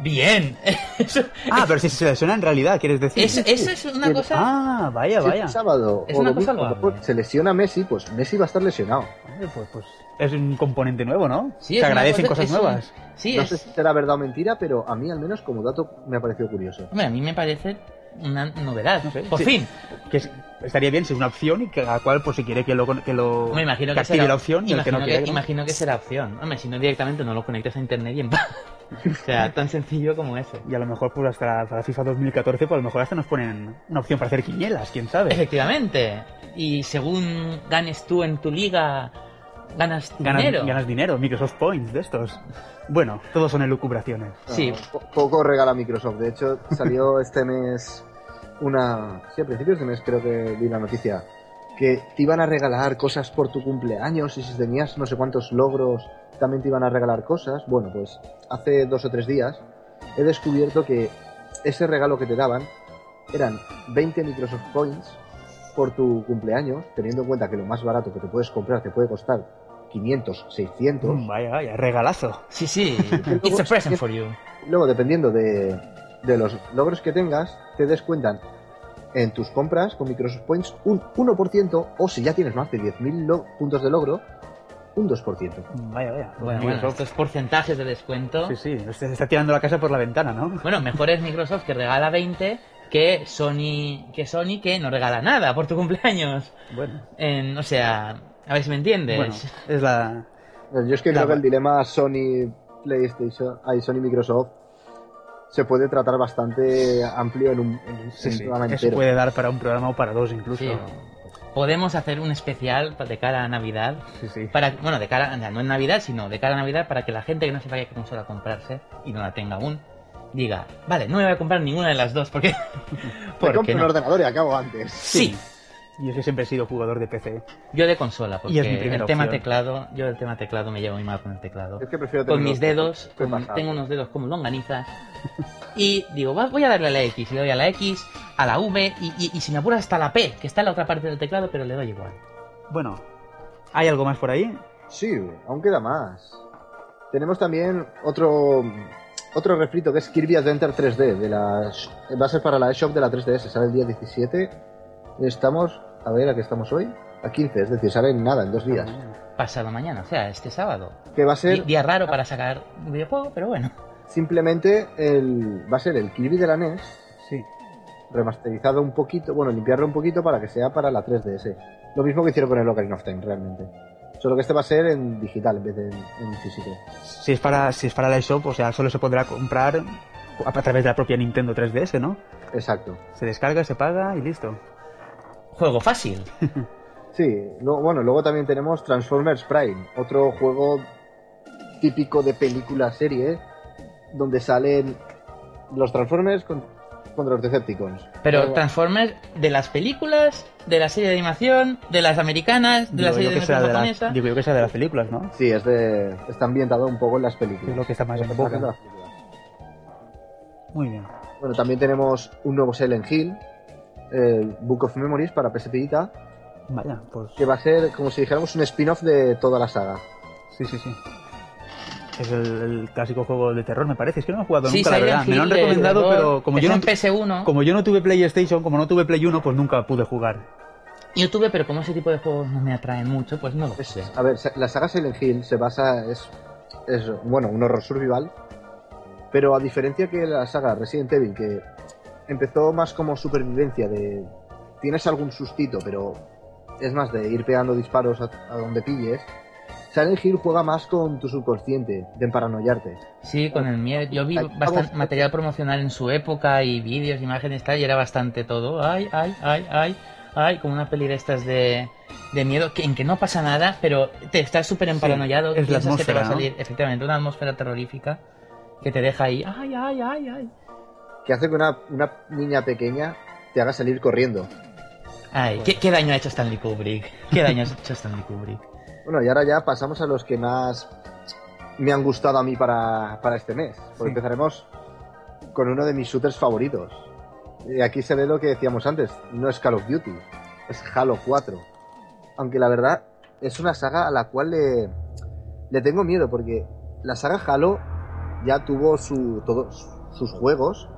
Bien. Eso, Ah, pero si se lesiona en realidad, ¿quieres decir? es- eso es una cosa... Ah, vaya, Si vaya. sábado Es o una domingo, cosa se lesiona Messi, pues Messi va a estar lesionado. Hombre, Pues, pues es un componente nuevo, ¿no? Sí, Se agradecen cosa- cosas es un- nuevas. Sí, no es- sé si será verdad o mentira, pero a mí al menos como dato me ha parecido curioso. Hombre, a mí me parece una novedad. No sé, Por sí. fin. Que es- estaría bien si es una opción y que cada cual, pues si quiere que lo, que lo Me imagino que que será, la opción y el que imagino no que, quiere. ¿no? imagino que será opción. Hombre, si no directamente no lo conectes a internet y en paz. o sea, tan sencillo como eso. Y a lo mejor, pues hasta para FIFA 2014, pues a lo mejor hasta nos ponen una opción para hacer quinielas, quién sabe. Efectivamente. Y según ganes tú en tu liga, ganas Ganas dinero. ganas dinero, Microsoft Points de estos. Bueno, todos son elucubraciones. Sí. Ah, po- poco regala Microsoft. De hecho, salió este mes una... Sí, a principios de mes creo que vi la noticia. Que te iban a regalar cosas por tu cumpleaños y si tenías no sé cuántos logros supuestamente iban a regalar cosas. Bueno, pues hace dos o tres días he descubierto que ese regalo que te daban eran 20 Microsoft Points por tu cumpleaños, teniendo en cuenta que lo más barato que te puedes comprar te puede costar 500, 600. Mm, Vaya, vaya, regalazo. Sí, sí. It's a present for you. Luego, dependiendo de, de los logros que tengas, te descuentan en tus compras con Microsoft Points un 1% o si ya tienes más de 10.000 lo- puntos de logro, un 2%. Mm, Vaya, vaya. Bueno, bueno, Microsoft. estos porcentajes de descuento. Sí, sí, usted se está tirando la casa por la ventana, ¿no? Bueno, mejor es Microsoft que regala 20 que Sony que Sony que no regala nada por tu cumpleaños. Bueno, En- o sea, a ver si me entiendes. bueno, es la... Yo es que Claro. creo que el dilema Sony PlayStation, ay, Sony Microsoft se puede tratar bastante amplio en un, en un- Sí, un programa entero. puede dar para un programa o para dos incluso. Sí. Podemos hacer un especial de cara a Navidad. Sí, sí. Para, bueno, de cara, no en Navidad, sino de cara a Navidad para que la gente que no sepa qué consola comprarse y no la tenga aún, diga, vale, no me voy a comprar ninguna de las dos porque... Me porque compro un no. ordenador y acabo antes. Sí, Yo es que siempre he sido jugador de PC. yo de consola, porque Y es mi primera el tema opción. teclado, yo el tema teclado me llevo muy mal con el teclado. Es que prefiero con tener mis dedos, ¿Qué con- tengo unos dedos como longanizas. Y digo, va- voy a darle a la X. Y le doy a la X, a la V y, y, y si me apura hasta la P, que está en la otra parte del teclado, pero le doy igual. Bueno, ¿hay algo más por ahí? Sí, aún queda más. Tenemos también otro otro refrito que es Kirby Adventure 3D. De la, va a ser para la eShop de la 3DS. Sale el día 17. Estamos, a ver, ¿a qué estamos hoy? A 15, es decir, sale en nada, en dos días. Pasado mañana, o sea, este sábado. Que va a ser Día raro para sacar un videojuego, pero bueno. simplemente el. Va a ser el Kirby de la NES. Sí. Remasterizado un poquito, bueno, limpiarlo un poquito para que sea para la 3DS. Lo mismo que hicieron con el Ocarina of Time, realmente. Solo que este va a ser en digital en vez de en, en físico. Si es para si es para la eShop, o sea, solo se podrá comprar a a través de la propia Nintendo 3DS, ¿no? Exacto. Se descarga, se paga y listo. Juego fácil. Sí, bueno, luego también tenemos Transformers Prime, otro juego típico de película serie, donde salen los Transformers con- contra los Decepticons. Pero Transformers de las películas, de la serie de animación, de las americanas, de la Digo serie yo de animación japonesa. digo yo que sea de las películas, ¿no? Sí, es de, está ambientado un poco en las películas. Es lo que está más en Está boca. ambientado en las películas. Muy bien. Bueno, también tenemos un nuevo Silent Hill, el Book of Memories para PSP Vita, Vaya, pues que va a ser como si dijéramos un spin-off de toda la saga. sí, sí, sí. Es el, el clásico juego de terror, me parece. Es que no lo he jugado Sí, nunca, la verdad. Me lo han recomendado, pero como yo, no, en PS1, como yo no tuve PlayStation, como no tuve Play 1, pues nunca pude jugar. yo tuve, pero como ese tipo de juegos no me atraen mucho, pues no lo Es- jugué. a ver, la saga Silent Hill se basa, es, es, bueno, un horror survival, pero a diferencia que la saga Resident Evil, que empezó más como supervivencia de tienes algún sustito, pero es más de ir pegando disparos a, a donde pilles, Silent Hill juega más con tu subconsciente, de emparanoiarte. Sí, con el miedo. Yo vi Ay, bastante material promocional en su época y vídeos, imágenes tal, y era bastante todo. Ay, ay, ay, ay, ay, como una peli de estas de, de miedo, que, en que no pasa nada, pero te estás súper emparanoiado. es la piensas que te va a salir, efectivamente, una atmósfera terrorífica que te deja ahí. Ay, ay, ay, ay. Que hace que una, una niña pequeña te haga salir corriendo. Ay, ¿qué, qué daño ha hecho Stanley Kubrick? ¿Qué daño ha hecho Stanley Kubrick? Bueno, y ahora ya pasamos a los que más me han gustado a mí para, para este mes. Porque Sí. empezaremos con uno de mis shooters favoritos. Y aquí se ve lo que decíamos antes, no es Call of Duty, es Halo 4. Aunque la verdad es una saga a la cual le, le tengo miedo, porque la saga Halo ya tuvo su, todos sus juegos,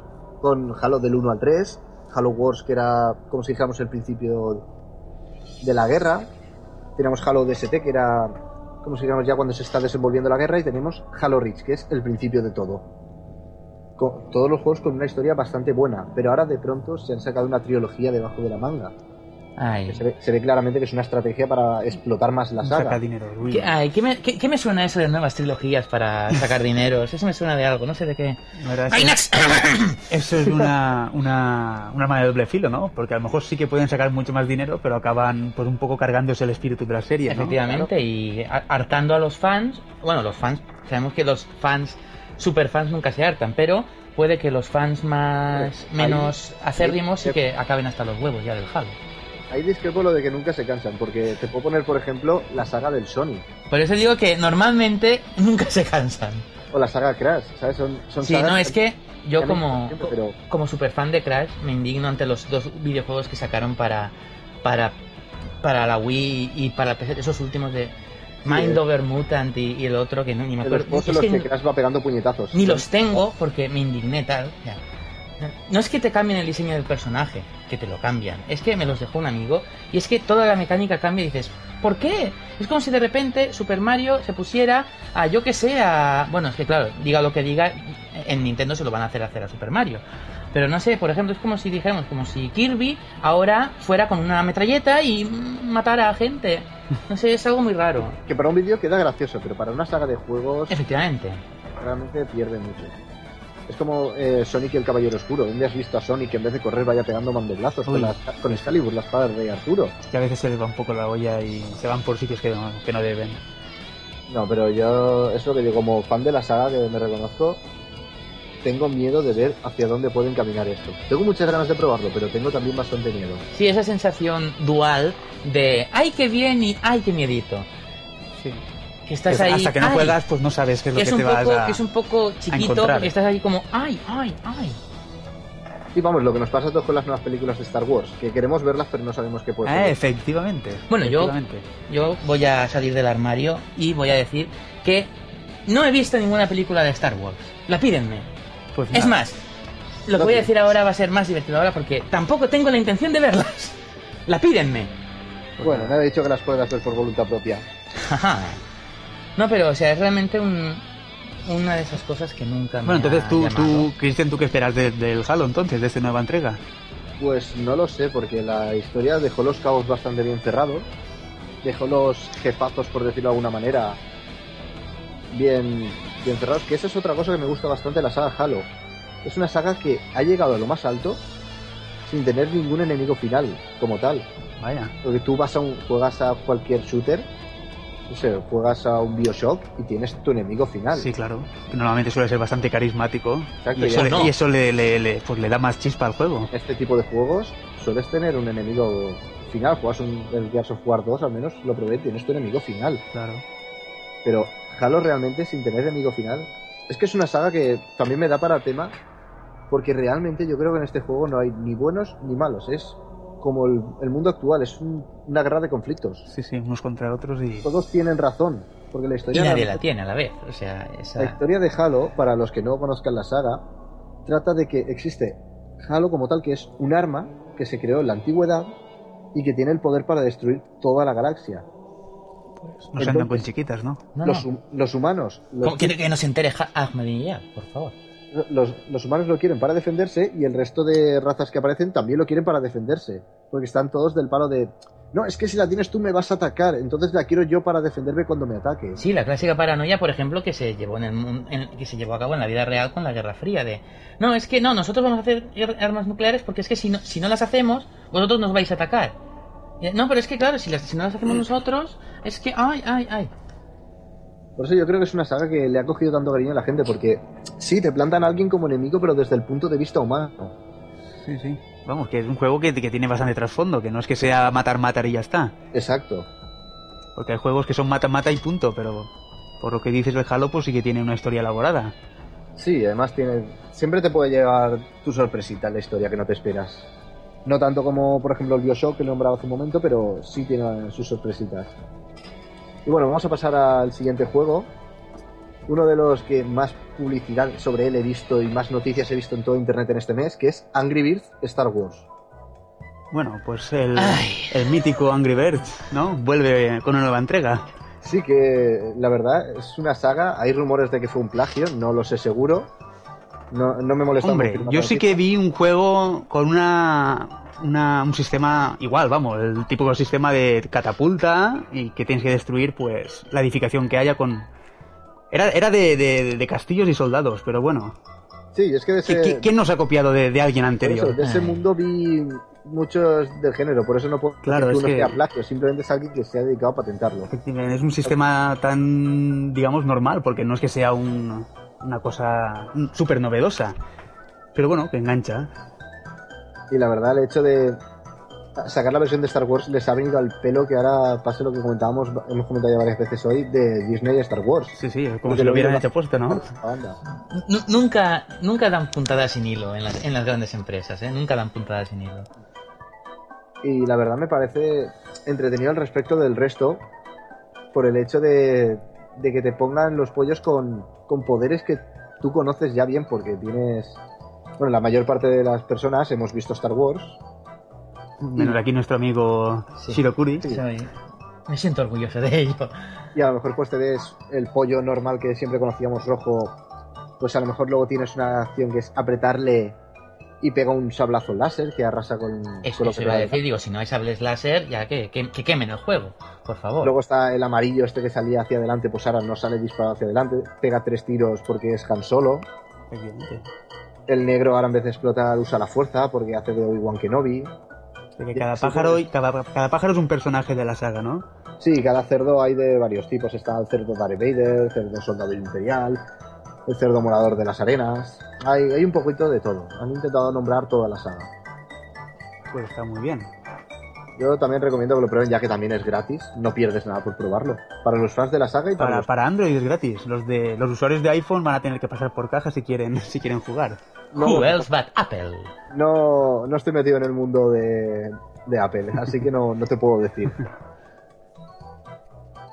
con Halo del 1 al 3, Halo Wars que era, como si dijéramos, el principio de la guerra, tenemos Halo DST, que era, como si dijéramos, ya cuando se está desenvolviendo la guerra, y tenemos Halo Reach, que es el principio de todo. Todos los juegos con una historia bastante buena, pero ahora de pronto se han sacado una trilogía debajo de la manga. Ay. Se, ve, se ve claramente que es una estrategia para explotar más la Saca saga. dinero. uy. ¿Qué, ay, ¿qué me, qué- qué me suena eso de nuevas trilogías para sacar dineros? Eso me suena de algo, no sé de qué. La verdad es ¡Ay, que Nax! Eso es una, una, un arma de doble filo, ¿no? Porque a lo mejor sí que pueden sacar mucho más dinero, pero acaban pues un poco cargándose el espíritu de la serie, ¿no? Efectivamente, y a- hartando a los fans. Bueno, los fans, sabemos que los fans, super fans nunca se hartan, pero puede que los fans más menos acérrimos sí que acaben hasta los huevos ya del Halo. Ahí discrepo lo de que nunca se cansan, porque te puedo poner, por ejemplo, la saga del Sony Por eso digo que normalmente nunca se cansan. o la saga Crash, ¿sabes? Son, son Sí, sagas no, es que yo como, siempre, pero- como super fan de Crash me indigno ante los dos videojuegos que sacaron para para para la Wii y para esos últimos de Mind eh. Over Mutant y, y el otro que no, ni me los acuerdo. en Es los que que Crash va pegando puñetazos. ni los tengo porque me indigné tal. ya. No es que te cambien el diseño del personaje, que te lo cambian. Es que me los dejó un amigo y es que toda la mecánica cambia y dices, ¿por qué? Es como si de repente Super Mario se pusiera a, yo que sé, a... Bueno, es que claro, diga lo que diga, en Nintendo se lo van a hacer hacer a Super Mario. Pero no sé, por ejemplo, es como si dijéramos, como si Kirby ahora fuera con una metralleta y matara a gente. No sé, es algo muy raro. Que para un vídeo queda gracioso, pero para una saga de juegos Efectivamente. realmente pierde mucho. Es como eh, Sonic y el Caballero Oscuro. ¿Dónde has visto a Sonic que en vez de correr vaya pegando mandoblazos con, la- con Excalibur, la espada Rey Arturo? Que a veces se les va un poco la olla y se van por sitios que no, que no deben. No, pero yo, es lo que digo, como fan de la saga que me reconozco, tengo miedo de ver hacia dónde pueden caminar esto. Tengo muchas ganas de probarlo, pero tengo también bastante miedo. Sí, esa sensación dual de ¡ay, qué bien! y ¡ay, qué miedito! Sí. Que estás Que ahí. hasta que no ¡ay! juegas, pues no sabes qué es lo que que, es, un te vas poco, a... que es un poco chiquito porque estás ahí como ¡ay, ay, ay! Y vamos, lo que nos pasa a todos con las nuevas películas de Star Wars, que queremos verlas pero no sabemos qué puede Ah, ser. efectivamente. Bueno, yo- efectivamente. Yo voy a salir del armario y voy a decir que no he visto ninguna película de Star Wars. La pídenme. Pues Es más, lo que voy a decir ahora va a ser más divertido ahora porque tampoco tengo la intención de verlas. La pídenme. Bueno, me ha dicho que las puedes ver por voluntad propia. Ajá. No, pero o sea, es realmente un, una de esas cosas que nunca me Bueno, entonces ha tú, llamado. tú, Cristian, ¿tú qué esperas de- del Halo entonces, de esta nueva entrega? Pues no lo sé, porque la historia dejó los cabos bastante bien cerrados, dejó los jefazos, por decirlo de alguna manera, bien, bien cerrados, que esa es otra cosa que me gusta bastante de la saga Halo. Es una saga que ha llegado a lo más alto sin tener ningún enemigo final, como tal. Vaya. Porque tú vas a un, juegas a cualquier shooter, no sé, juegas a un Bioshock y tienes tu enemigo final. Sí, claro. Normalmente suele ser bastante carismático. Exacto, y eso, ya le, no. y eso le, le- le- pues le da más chispa al juego. este tipo de juegos sueles tener un enemigo final. Juegas un, el Gears of War 2, al menos lo probé, tienes tu enemigo final. Claro. Pero Halo realmente sin tener enemigo final. Es que es una saga que también me da para tema. Porque realmente yo creo que en este juego no hay ni buenos ni malos. Es como el, el mundo actual, es un- una guerra de conflictos. Sí, sí, unos contra otros y... Todos tienen razón. Porque la Y historia, nadie realmente- la tiene a la vez. O sea, esa... la historia de Halo, para los que no conozcan la saga, trata de que existe Halo como tal, que es un arma que se creó en la antigüedad y que tiene el poder para destruir toda la galaxia. No se andan con Entonces- chiquitas, ¿no? No, los, no. hum- los humanos, los, ¿Cómo quiere que nos entere Ahmadinejad, por favor? Los- los humanos lo quieren para defenderse y el resto de razas que aparecen también lo quieren para defenderse, porque están todos del palo de no, es que si la tienes tú me vas a atacar, entonces la quiero yo para defenderme cuando me ataques. Sí, la clásica paranoia, por ejemplo, que se llevó en el en- que se llevó a cabo en la vida real con la Guerra Fría de no, es que no, nosotros vamos a hacer armas nucleares porque es que si no, si no las hacemos, vosotros nos vais a atacar. Y, No, pero es que claro, si, las, si no las hacemos nosotros, es que ay, ay, ay. Por eso yo creo que es una saga que le ha cogido tanto cariño a la gente, porque sí, te plantan a alguien como enemigo, pero desde el punto de vista humano. Sí, sí. Vamos, que es un juego que, que tiene bastante trasfondo, que no es que sea matar, matar y ya está. Exacto. Porque hay juegos que son mata, mata y punto, pero por lo que dices del Halo, pues sí que tiene una historia elaborada. Sí, además tiene. Siempre te puede llegar tu sorpresita en la historia que no te esperas. No tanto como, por ejemplo, el Bioshock que he nombrado hace un momento, pero sí tiene sus sorpresitas. Y bueno, vamos a pasar al siguiente juego. Uno de los que más publicidad sobre él he visto y más noticias he visto en todo internet en este mes, que es Angry Birds Star Wars. Bueno, pues el, el mítico Angry Birds, ¿no? Vuelve con una nueva entrega. Sí que la verdad es una saga, hay rumores de que fue un plagio, no lo sé seguro. No, no me molesta Hombre, yo sí que vi un juego con una, una- un sistema igual, vamos, el típico sistema de catapulta y que tienes que destruir, pues, la edificación que haya con... Era, era de, de- de castillos y soldados, pero bueno. Sí, es que de ¿qui- ese, qui- ¿Quién nos ha copiado de, de alguien anterior? eso, de ese Ay. mundo vi muchos del género, por eso no puedo Claro, decir es que uno que- sea plagio, simplemente es alguien que se ha dedicado a patentarlo. Efectivamente, Es un sistema tan, digamos, normal, porque no es que sea un- una cosa súper novedosa. Pero bueno, que engancha. Y la verdad, el hecho de sacar la versión de Star Wars les ha venido al pelo que ahora pase lo que comentábamos, hemos comentado ya varias veces hoy, de Disney y Star Wars. Sí, sí, como Porque si lo hubieran hecho puesto, ¿no? nunca, nunca dan puntadas sin hilo en las, en las grandes empresas, ¿eh? Nunca dan puntadas sin hilo. Y la verdad me parece entretenido al respecto del resto por el hecho de, de que te pongan los pollos con, con poderes que tú conoces ya bien porque tienes... Bueno, la mayor parte de las personas hemos visto Star Wars. Menos aquí nuestro amigo Sí. Shirokuri. Soy- Me siento orgulloso de ello. Y a lo mejor pues te ves el pollo normal que siempre conocíamos rojo. Pues a lo mejor luego tienes una acción que es apretarle y pega un sablazo láser que arrasa con, Eso, con lo eso que iba a decir, digo, si no hay sables láser, ya que, que, que quemen el juego, por favor. Luego está el amarillo este que salía hacia adelante, pues ahora no sale disparado hacia adelante, pega tres tiros porque es Han Solo. El negro ahora en vez de explotar usa la fuerza porque hace de Obi-Wan Kenobi. De que cada pájaro, pues. cada, cada pájaro es un personaje de la saga, ¿no? Sí, cada cerdo hay de varios tipos. Está el cerdo Darth Vader, cerdo soldado imperial, el cerdo morador de las arenas. Hay, hay un poquito de todo. Han intentado nombrar toda la saga. Pues está muy bien. Yo también recomiendo que lo prueben ya que también es gratis. No pierdes nada por probarlo. Para los fans de la saga y para, Para, los... para Android es gratis. Los de los usuarios de iPhone van a tener que pasar por caja si quieren, si quieren jugar. No, Who else but Apple? no, no estoy metido en el mundo de, de Apple, así que no, no te puedo decir.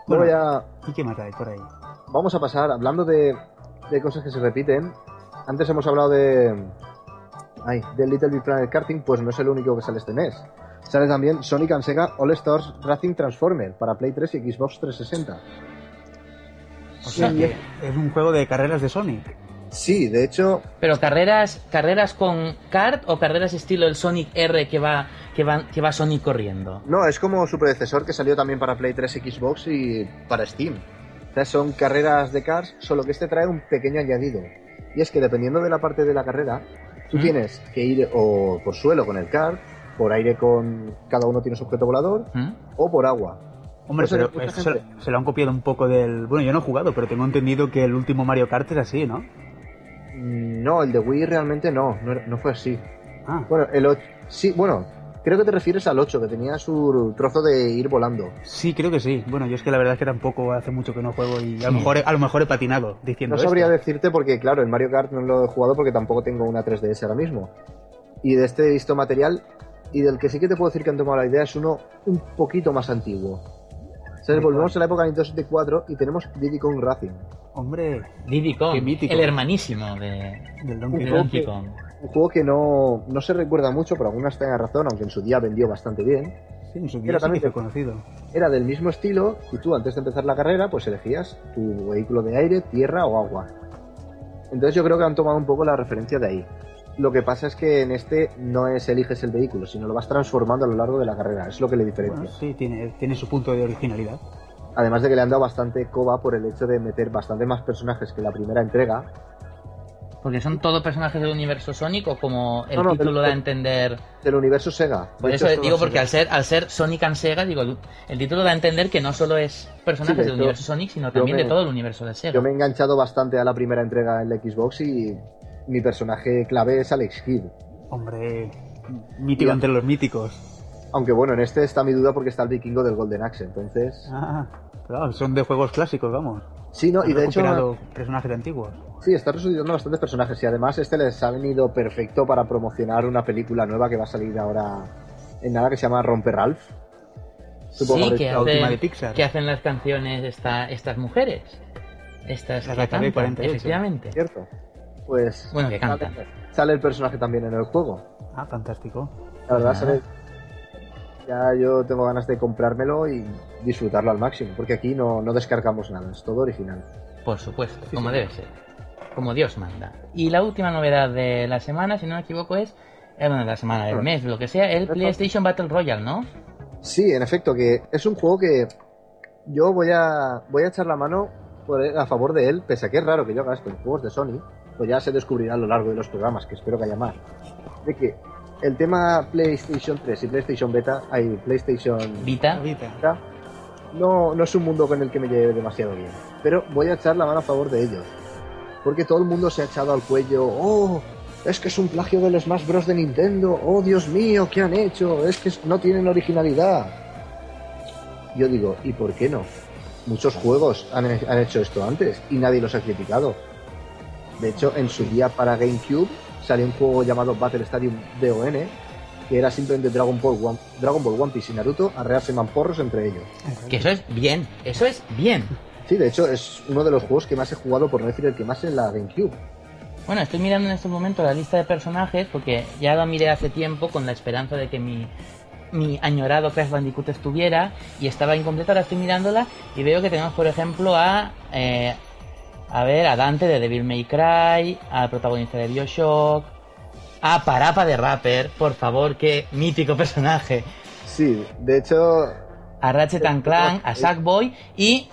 Luego Bueno. ya ¿Y qué más hay por ahí? vamos a pasar, hablando de, de cosas que se repiten. Antes hemos hablado de. Ay, de Little Big Planet Karting, pues no es el único que sale este mes. Sale también Sonic and Sega All Stars Racing Transformer para Play 3 y Xbox 360. O sea Sí. que es un juego de carreras de Sonic. Sí, de hecho, Pero carreras, carreras con kart o carreras estilo el Sonic R que va, que va, que va Sonic corriendo. no, es como su predecesor que salió también para Play 3, Xbox y para Steam. O sea, son carreras de cars, solo que este trae un pequeño añadido. Y es que dependiendo de la parte de la carrera, tú ¿Mm? tienes que ir o por suelo con el kart, por aire con. Cada uno tiene su objeto volador, ¿Mm? o por agua. Hombre, Pues, pero eso se, lo han copiado un poco del... Bueno, yo no he jugado, pero tengo entendido que el último Mario Kart es así, ¿no? Mm, No, el de Wii realmente no, no, fue así. Ah, Bueno, el 8. Sí, bueno, creo que te refieres al 8, que tenía su trozo de ir volando. sí, creo que sí. Bueno, yo es que la verdad es que tampoco hace mucho que no juego y a lo mejor, a lo mejor he patinado diciendo No sabría esto. decirte porque, claro, el Mario Kart no lo he jugado porque tampoco tengo una 3DS ahora mismo. Y de este visto material, y del que sí que te puedo decir que han tomado la idea es uno un poquito más antiguo. O sea, ¿De volvemos a la época de Nintendo 64 y tenemos Diddy Kong Racing. Hombre, Diddy Kong, Qué mítico. el hermanísimo de, del de Donkey Un Kong. Donkey que-. Un juego que no, no se recuerda mucho, por algunas tenga razón, aunque en su día vendió bastante bien. Sí, en su Era día sí que también fue conocido. Era del mismo estilo y tú antes de empezar la carrera pues elegías tu vehículo de aire, tierra o agua. Entonces yo creo que han tomado un poco la referencia de ahí. Lo que pasa es que en este no es eliges el vehículo, sino lo vas transformando a lo largo de la carrera. Es lo que le diferencia. Bueno, sí, tiene, tiene su punto de originalidad. Además de que le han dado bastante coba por el hecho de meter bastante más personajes que la primera entrega. Porque son todos personajes del universo Sonic o como el No, no, título del- da a entender. Del universo Sega. De Por hecho, eso digo, porque Sega. al ser, al ser Sonic and Sega, digo, el, título da a entender que no solo es personajes Sí, de del hecho, universo Sonic, sino también me- de todo el universo de Sega. Yo me he enganchado bastante a la primera entrega en la Xbox y mi personaje clave es Alex Kidd. Hombre, mítico entre los míticos. Aunque bueno, en este está mi duda porque está el vikingo del Golden Axe, entonces... Ah, claro, son de juegos clásicos, vamos. Sí, no, y de hecho... recuperado personajes antiguos. Sí, está resucitando bastantes personajes y además este les ha venido perfecto para promocionar una película nueva que va a salir ahora en nada que se llama Romper Ralph. Supongo Sí, que- la última hacen, de Pixar. que hacen las canciones esta, estas mujeres. Estas que cantan, 48. efectivamente. ¿Cierto? Pues Bueno, que cantan. sale, sale el personaje también en el juego. Ah, fantástico. La verdad, Ah. sale- ya yo tengo ganas de comprármelo y disfrutarlo al máximo, porque aquí no, no descargamos nada, es todo original. Por supuesto, Sí, como sí. debe ser. Como Dios manda. Y la última novedad de la semana, si no me equivoco, es. Eh, bueno, la semana del Ah. mes, lo que sea, el PlayStation Battle Royale, ¿no? Sí, en efecto, que es un juego que yo voy a, voy a echar la mano por- a favor de él, pese a que es raro que yo haga esto en juegos de Sony, pues ya se descubrirá a lo largo de los programas, que espero que haya más. De que el tema PlayStation 3 y PlayStation Beta, hay PlayStation Vita. Beta, no, no es un mundo con el que me lleve demasiado bien. Pero voy a echar la mano a favor de ellos. Porque todo el mundo se ha echado al cuello, oh, es que es un plagio del Smash Bros. de Nintendo, oh Dios mío, ¿qué han hecho? Es que no tienen originalidad. Yo digo, ¿y por qué no? Muchos juegos han, han hecho esto antes y nadie los ha criticado. De hecho, en su día para GameCube salió un juego llamado Battle Stadium DON, que era simplemente Dragon Ball One, Dragon Ball One Piece y Naruto arrearse mamporros entre ellos. Que eso es bien, eso es bien. Sí, de hecho es uno de los juegos que más he jugado, por no decir el que más en la GameCube. Bueno, estoy mirando en estos momentos la lista de personajes porque ya lo miré hace tiempo con la esperanza de que mi, mi añorado Crash Bandicoot estuviera y estaba incompleta. Ahora estoy mirándola y veo que tenemos, por ejemplo, a. eh, a ver, a Dante de Devil May Cry, al protagonista de Bioshock, a Parapa de Rapper, por favor, qué mítico personaje. Sí, de hecho, a Ratchet and Clank, a Sackboy y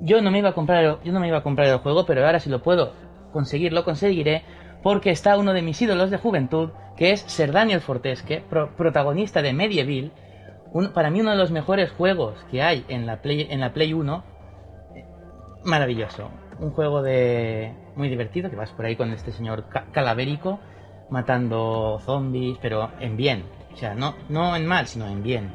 yo no me iba a comprar el, yo no me iba a comprar el juego, pero ahora si lo puedo conseguir lo conseguiré porque está uno de mis ídolos de juventud, que es Sir Daniel Fortesque, pro- protagonista de Medieval, un- para mí uno de los mejores juegos que hay en la Play en la Play 1. Maravilloso, un juego de muy divertido que vas por ahí con este señor ca- calavérico matando zombies, pero en bien, o sea, no no en mal, sino en bien.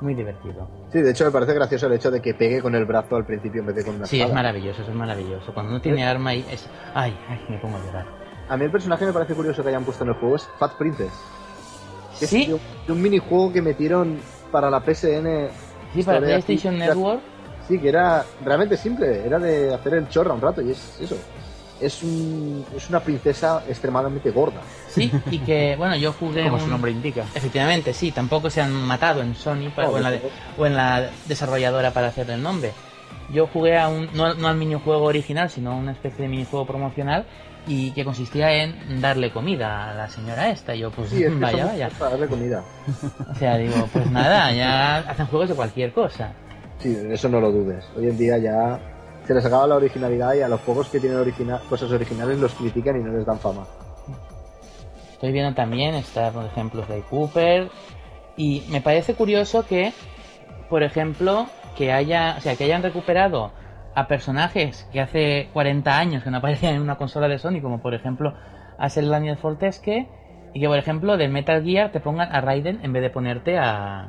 Muy divertido. sí, de hecho me parece gracioso el hecho de que pegue con el brazo al principio en vez de con una Sí, es maravilloso, eso es maravilloso. Cuando no tiene arma y es... Ay, ay, me pongo a llorar. A mí el personaje me parece curioso que hayan puesto en el juego es Fat Princess. es Sí, de un- un minijuego que metieron para la PSN. sí, para PlayStation Network. Sí, que era realmente simple, era de hacer el chorra un rato y es eso. Es, un, es una princesa extremadamente gorda. Sí, y que, bueno, yo jugué Como un- su nombre indica. Efectivamente, sí, tampoco se han matado en Sony No, o, en la desde de- o en la desarrolladora para hacerle el nombre. Yo jugué a un, no, no al minijuego original, sino a una especie de minijuego promocional y que consistía en darle comida a la señora esta. Y yo, pues Sí, es que vaya, vaya. para darle comida. O sea, digo, pues nada, ya hacen juegos de cualquier cosa. Sí, eso no lo dudes. Hoy en día ya se les acaba la originalidad y a los juegos que tienen origina- cosas originales los critican y no les dan fama. Estoy viendo también, está por ejemplo Sly Cooper. Y me parece curioso que, por ejemplo, que haya, o sea, que hayan recuperado a personajes que hace 40 años que no aparecían en una consola de Sony, como por ejemplo a Daniel Fortesque, y que por ejemplo del Metal Gear te pongan a Raiden en vez de ponerte a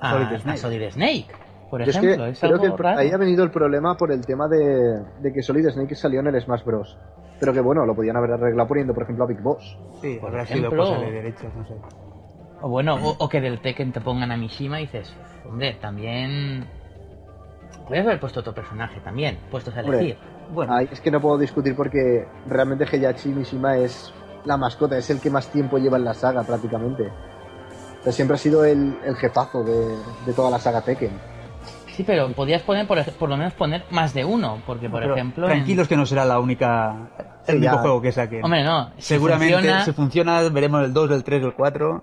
a Solid a Snake. Solid Snake, por Yo es ejemplo. que es creo algo que raro. ahí ha venido el problema por el tema de, de que Solid Snake salió en el Smash Bros. Pero que bueno, lo podían haber arreglado poniendo, por ejemplo, a Big Boss. Sí, Por habrá ejemplo- sido cosa de derechos, no sé. O bueno, o, o que del Tekken te pongan a Mishima y dices, hombre, también... Puedes haber puesto otro personaje también, puestos a Hombre. elegir. Bueno, Ahí es que no puedo discutir porque realmente Heihachi Mishima es la mascota, es el que más tiempo lleva en la saga prácticamente. O sea, siempre ha sido el, el jefazo de, de toda la saga Tekken. Sí, pero podías poner, por, por lo menos poner más de uno, porque por pero ejemplo... en- tranquilos que no será la única el Sí, único ya. juego que saquen. Hombre, no, si Seguramente funciona, si funciona veremos el 2, el 3, el 4.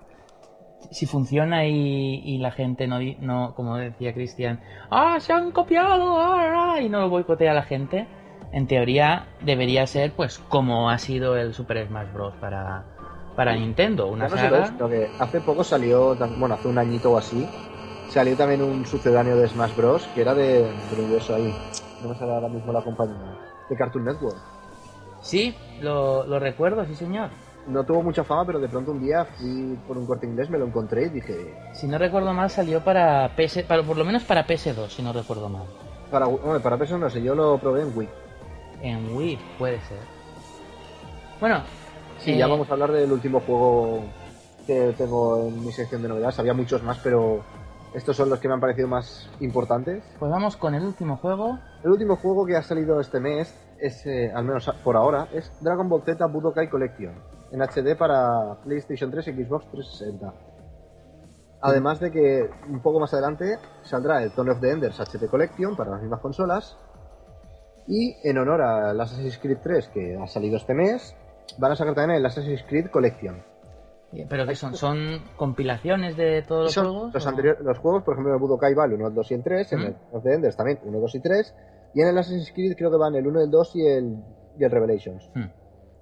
si funciona y, y la gente no, di- no, como decía Cristian, ¡ah, se han copiado! ah, ah", y no lo boicotea a la gente, en teoría debería ser pues como ha sido el Super Smash Bros. para, para Nintendo, una saga... sino que hace poco salió, bueno, hace un añito o así, salió también un sucedáneo de Smash Bros. que era de, del universo ahí. No me sale ahora mismo la compañía. De Cartoon Network. Sí, lo, lo recuerdo, sí señor. No tuvo mucha fama, pero de pronto un día fui por un corte inglés, me lo encontré y dije, Si no recuerdo mal, salió para PS, para, por lo menos para PS2, si no recuerdo mal. para, para peso no sé, yo lo probé en Wii. En Wii, puede ser. Bueno, Sí, eh, ya vamos a hablar del último juego que tengo en mi sección de novedades. Había muchos más, pero estos son los que me han parecido más importantes. Pues vamos con el último juego. El último juego que ha salido este mes, es, eh, al menos por ahora, es Dragon Ball Z Budokai Collection, en HD para PlayStation 3 y Xbox 360. Además de que un poco más adelante saldrá el Tone of the Enders HD Collection para las mismas consolas. Y en honor al Assassin's Creed 3 que ha salido este mes, van a sacar también el Assassin's Creed Collection. Pero que son, son compilaciones de todos los Son juegos. los, anteriores, los juegos, por ejemplo, el Budokai va el 1, el 2 y el 3, en ¿Mm? el Tone of the Enders también 1, 2 y 3, y en el Assassin's Creed creo que van el 1, el 2 y el, y el Revelations. Hmm.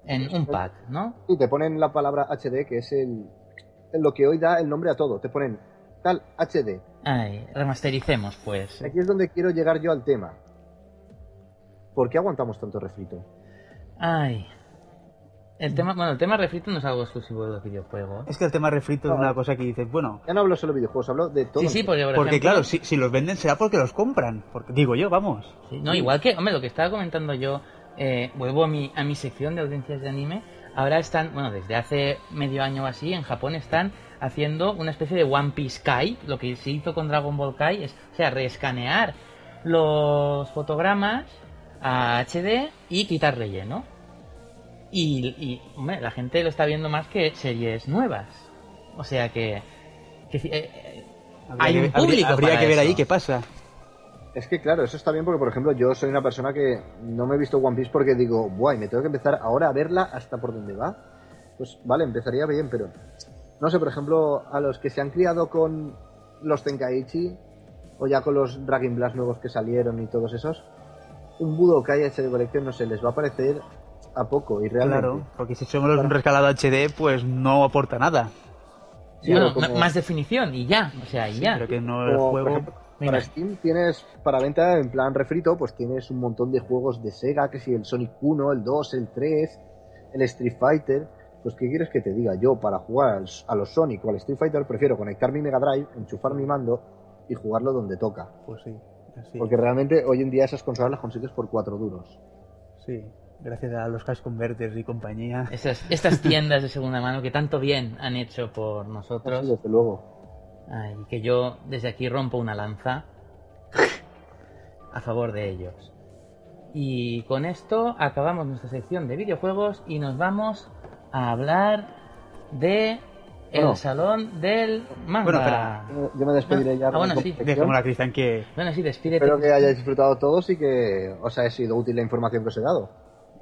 En un pack, ¿no? Y te ponen la palabra HD, que es el, en lo que hoy da el nombre a todo. Te ponen tal HD. Ay, remastericemos, pues. Aquí es donde quiero llegar yo al tema. ¿Por qué aguantamos tanto refrito? Ay. El tema, bueno, el tema refrito no es algo exclusivo de los videojuegos. Es que el tema refrito es una cosa que dices, bueno, Ya no hablo solo de videojuegos, hablo de todo. Sí, sí, porque, por porque ejemplo- claro, si, si los venden será porque los compran. Porque, digo yo, vamos. Sí, no, igual que, hombre, lo que estaba comentando yo, eh, vuelvo a mi, a mi sección de audiencias de anime, ahora están, bueno, desde hace medio año o así, en Japón están haciendo una especie de One Piece Kai, lo que se hizo con Dragon Ball Kai, es, o sea, reescanear los fotogramas a HD y quitar relleno. Y, y, hombre, la gente lo está viendo más que series nuevas. O sea que... que eh, eh, Habría hay que, un público habría para que ver eso. ahí qué pasa. Es que claro, eso está bien porque, por ejemplo, yo soy una persona que no me he visto One Piece porque digo, guay, me tengo que empezar ahora a verla hasta por donde va. Pues vale, empezaría bien, pero no sé, por ejemplo, a los que se han criado con los Tenkaichi o ya con los Dragon Blast nuevos que salieron y todos esos, un Budokai HD Collection, no sé, les va a parecer a poco y realmente. Claro, porque si somos un rescalado HD, pues no aporta nada. Sí, bueno, o como- m- más definición y ya, o sea, y ya. Pero que no el Como, juego. ejemplo, para Steam tienes para venta en plan refrito, pues tienes un montón de juegos de Sega, que si el Sonic 1, el 2, el 3, el Street Fighter. Pues qué quieres que te diga, yo para jugar a los Sonic o al Street Fighter prefiero conectar mi Mega Drive, enchufar mi mando y jugarlo donde toca. Pues sí, así. Porque realmente hoy en día esas consolas las consigues por 4 duros. Sí, gracias a los Cash Converters y compañía. Esas, estas tiendas de segunda mano que tanto bien han hecho por nosotros. Sí, desde luego. Ay, que yo desde aquí rompo una lanza a favor de ellos. Y con esto acabamos nuestra sección de videojuegos y nos vamos a hablar de el Bueno. salón del manga. Bueno, espera. Yo me despediré ya. Ah, bueno, sí. mi sección. Dejemos a Cristian que. Bueno, sí, despídete. Espero que hayáis disfrutado todos y que os haya sido útil la información que os he dado.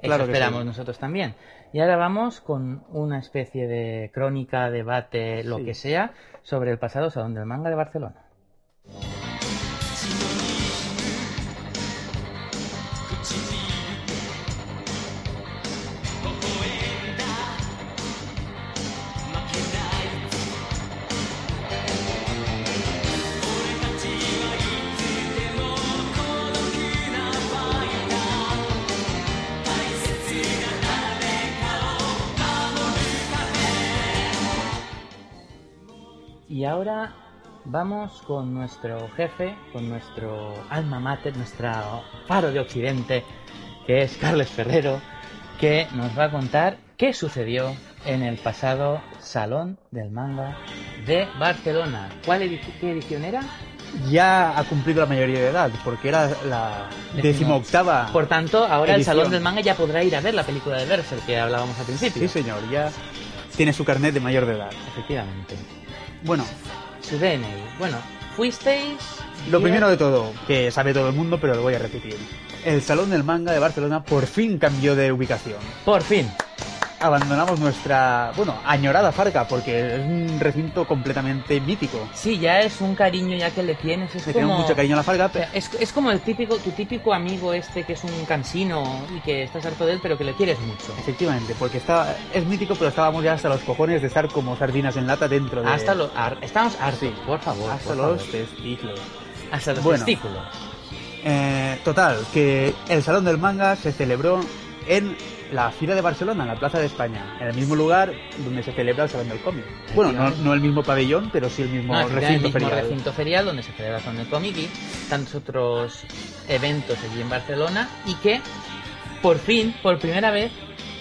Eso Claro que esperamos sí. nosotros también. Y ahora vamos con una especie de crónica, debate, lo Sí. que sea, sobre el pasado Salón del Manga de Barcelona. Ahora vamos con nuestro jefe, con nuestro alma mater, nuestro faro de Occidente, que es Carles Ferrero, que nos va a contar qué sucedió en el pasado Salón del Manga de Barcelona. ¿Cuál qué edición era? Ya ha cumplido la mayoría de edad, porque era la decimoctava. Por tanto, ahora el Edición. Salón del Manga ya podrá ir a ver la película de Berserk que hablábamos al principio. Sí, señor, ya tiene su carnet de mayor de edad. Efectivamente. Bueno, Su DNI. Bueno, fuisteis... lo primero de todo, que sabe todo el mundo, pero lo voy a repetir. El Salón del Manga de Barcelona por fin cambió de ubicación. Por fin. Abandonamos nuestra, bueno, añorada Farca, porque es un recinto completamente mítico. Sí, ya es un cariño ya que le tienes. Es Le como... mucho cariño a la Farca, Es, es como el típico, tu típico amigo este que es un cansino y que estás harto de él, pero que le quieres mucho. Efectivamente, porque está, es mítico, pero estábamos ya hasta los cojones de estar como sardinas en lata dentro de... Hasta los, ar- estamos hartos, por favor. hasta por los favor. testículos. hasta los Bueno. testículos. Eh, total, que el Salón del Manga se celebró en la Fira de Barcelona, en la Plaza de España, en el mismo lugar donde se celebra el Salón del Cómic. Bueno, no, no el mismo pabellón, pero sí el mismo No, efectivamente, el recinto mismo ferial. recinto ferial donde se celebra el cómic y tantos otros eventos allí en Barcelona y que por fin, por primera vez,